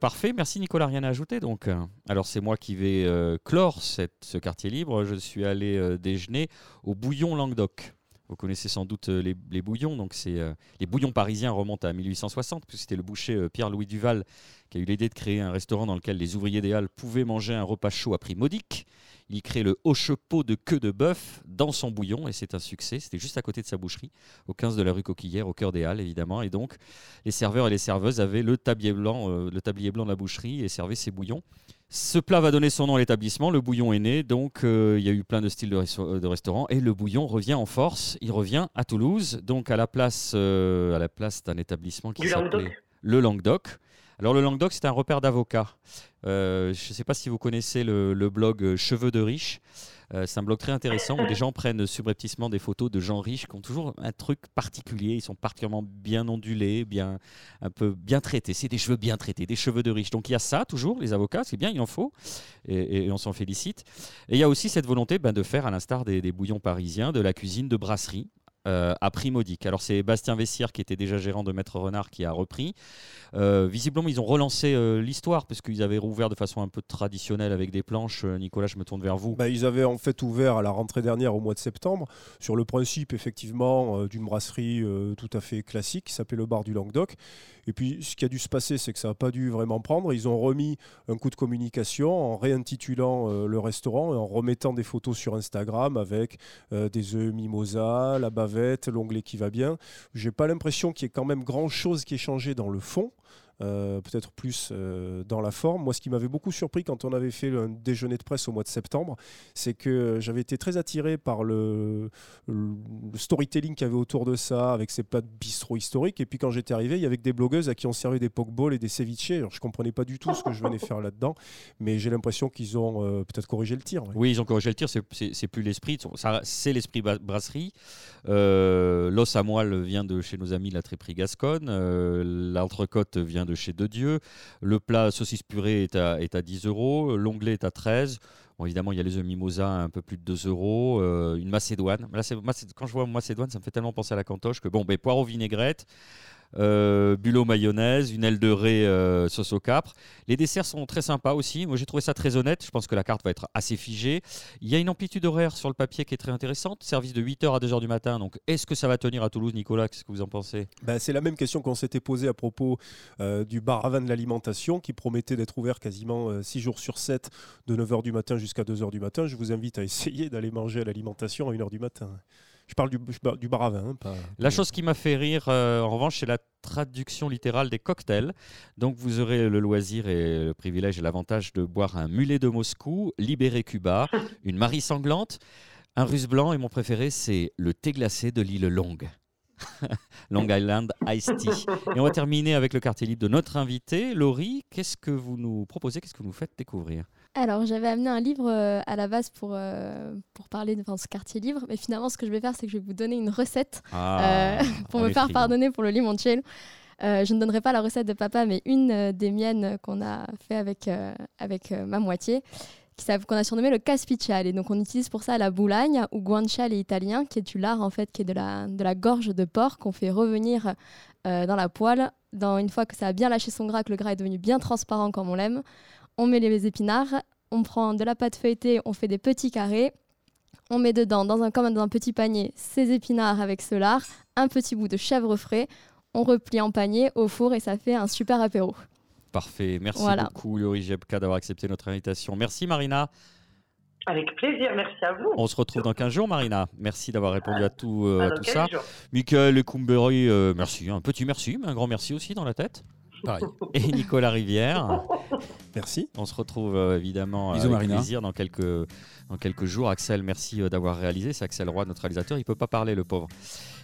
Speaker 1: parfait, merci Nicolas, rien à ajouter donc. Alors c'est moi qui vais clore cette, ce quartier libre. Je suis allé déjeuner au Bouillon Languedoc. Vous connaissez sans doute euh, les, bouillons. Donc euh, les bouillons parisiens remontent à 1860, puisque c'était le boucher euh, Pierre-Louis Duval qui a eu l'idée de créer un restaurant dans lequel les ouvriers des Halles pouvaient manger un repas chaud à prix modique. Il crée le haut chapeau de queue de bœuf dans son bouillon et c'est un succès. C'était juste à côté de sa boucherie, au 15 de la rue Coquillère, au cœur des Halles évidemment. Et donc les serveurs et les serveuses avaient le tablier blanc, le tablier blanc de la boucherie et servaient ses bouillons. Ce plat va donner son nom à l'établissement. Le bouillon est né, donc euh, il y a eu plein de styles de, restaurant restaurants et le bouillon revient en force. Il revient à Toulouse, donc à la place, euh, à la place d'un établissement qui s'appelait le Languedoc. Alors le Languedoc, c'est un repère d'avocats. Euh, je ne sais pas si vous connaissez le blog Cheveux de riches. Euh, c'est un blog très intéressant où des gens prennent subrepticement des photos de gens riches qui ont toujours un truc particulier. Ils sont particulièrement bien ondulés, bien, un peu bien traités. C'est des cheveux bien traités, des cheveux de riches. Donc il y a ça toujours, les avocats, c'est bien, il en faut, et, on s'en félicite. Et il y a aussi cette volonté ben, de faire, à l'instar des, bouillons parisiens, de la cuisine de brasserie à prix modique. Alors c'est Bastien Vessière qui était déjà gérant de Maître Renard qui a repris. visiblement, ils ont relancé l'histoire parce qu'ils avaient rouvert de façon un peu traditionnelle avec des planches. Nicolas, je me tourne vers vous.
Speaker 4: Bah, ils avaient en fait ouvert à la rentrée dernière au mois de septembre sur le principe effectivement d'une brasserie tout à fait classique qui s'appelait le bar du Languedoc. Et puis ce qui a dû se passer, c'est que ça n'a pas dû vraiment prendre. Ils ont remis un coup de communication en réintitulant le restaurant et en remettant des photos sur Instagram avec des œufs mimosa, la l'onglet qui va bien. J'ai pas l'impression qu'il y ait quand même grand chose qui ait changé dans le fond. Euh, peut-être plus euh, dans la forme. Moi, ce qui m'avait beaucoup surpris quand on avait fait un déjeuner de presse au mois de septembre, c'est que j'avais été très attiré par le, storytelling qu'il y avait autour de ça, avec ces plats de bistrot historiques. Et puis quand j'étais arrivé, il y avait des blogueuses à qui on servait des pokeballs et des ceviches. Alors, je comprenais pas du tout ce que je venais faire là-dedans, mais j'ai l'impression qu'ils ont euh, peut-être corrigé le tir.
Speaker 1: Oui, ils ont corrigé le tir. C'est plus l'esprit, c'est l'esprit brasserie. L'os à moelle vient de chez nos amis la Tréperie Gasconne. L'entrecôte vient de chez De Dieu. Le plat saucisse purée est à, est à 10 euros. L'onglet est à 13. Bon, évidemment, il y a les œufs mimosa un peu plus de 2 euros. Euh, une macédoine. Quand je vois macédoine, ça me fait tellement penser à la cantoche que bon, ben, poireau vinaigrette euh, bulot mayonnaise, une aile de raie euh, sauce au capre. Les desserts sont très sympas aussi. Moi, j'ai trouvé ça très honnête. Je pense que la carte va être assez figée. Il y a une amplitude horaire sur le papier qui est très intéressante. Service de 8h à 2h du matin. Donc, est-ce que ça va tenir à Toulouse, Nicolas? Qu'est-ce que vous en pensez?
Speaker 4: Ben, C'est la même question qu'on s'était posée à propos euh, du bar avant de l'alimentation qui promettait d'être ouvert quasiment 6 jours sur 7 de 9h du matin jusqu'à 2h du matin. Je vous invite à essayer d'aller manger à l'alimentation à 1h du matin. Je parle du, du bar à vin. Hein,
Speaker 1: la chose qui m'a fait rire, euh, en revanche, c'est la traduction littérale des cocktails. Donc, vous aurez le loisir et le privilège et l'avantage de boire un mulet de Moscou, libéré Cuba, une Marie sanglante, un russe blanc et mon préféré, c'est le thé glacé de l'île Longue. Long Island Iced Tea. Et on va terminer avec le quartier libre de notre invité, Laurie. Qu'est-ce que vous nous proposez Qu'est-ce que vous nous faites découvrir?
Speaker 3: Alors, j'avais amené un livre euh, à la base pour, euh, pour parler de ce quartier libre, mais finalement, ce que je vais faire, c'est que je vais vous donner une recette ah, euh, pour me faire pardonner pour le limoncello. je ne donnerai pas la recette de papa, mais une des miennes qu'on a fait avec, avec ma moitié, qu'on a surnommé le caspicciale. Et donc, on utilise pour ça la boulagne ou guanciale italien, qui est du lard, en fait, qui est de la, de la gorge de porc qu'on fait revenir dans la poêle. Dans, une fois que ça a bien lâché son gras, que le gras est devenu bien transparent comme on l'aime, on met les épinards, on prend de la pâte feuilletée, on fait des petits carrés, on met dedans, dans un, comme dans un petit panier, ces épinards avec ce lard, un petit bout de chèvre frais, on replie en panier au four et ça fait un super apéro.
Speaker 1: Parfait. Merci beaucoup, Laurie Jebka, d'avoir accepté notre invitation. Merci, Marina.
Speaker 2: Avec plaisir, merci à vous.
Speaker 1: On se retrouve dans 15 jours, Marina. Merci d'avoir répondu à tout, euh, tout ça. Michael Coumbery, euh, merci. Un petit merci, mais un grand merci aussi dans la tête. Et Nicolas Rivière.
Speaker 4: Merci.
Speaker 1: On se retrouve euh, évidemment avec plaisir dans quelques, dans quelques jours. Axel, merci euh, d'avoir réalisé. C'est Axel Roy, notre réalisateur. Il peut pas parler, le pauvre.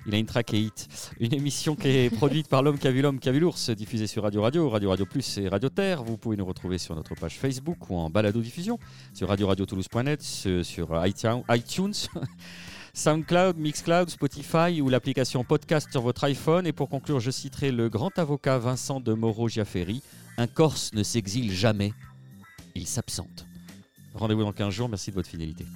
Speaker 1: Il a une trachéite. Une émission qui est produite par l'homme qui a vu l'homme qui a vu l'ours, diffusée sur Radio Radio, Radio Radio Plus et Radio Terre. Vous pouvez nous retrouver sur notre page Facebook ou en balado diffusion sur radio radio toulouse.net, sur iTunes. SoundCloud, Mixcloud, Spotify ou l'application podcast sur votre iPhone. Et pour conclure, je citerai le grand avocat Vincent de Moreau-Giaferi. Un Corse ne s'exile jamais, il s'absente. Rendez-vous dans 15 jours, merci de votre fidélité.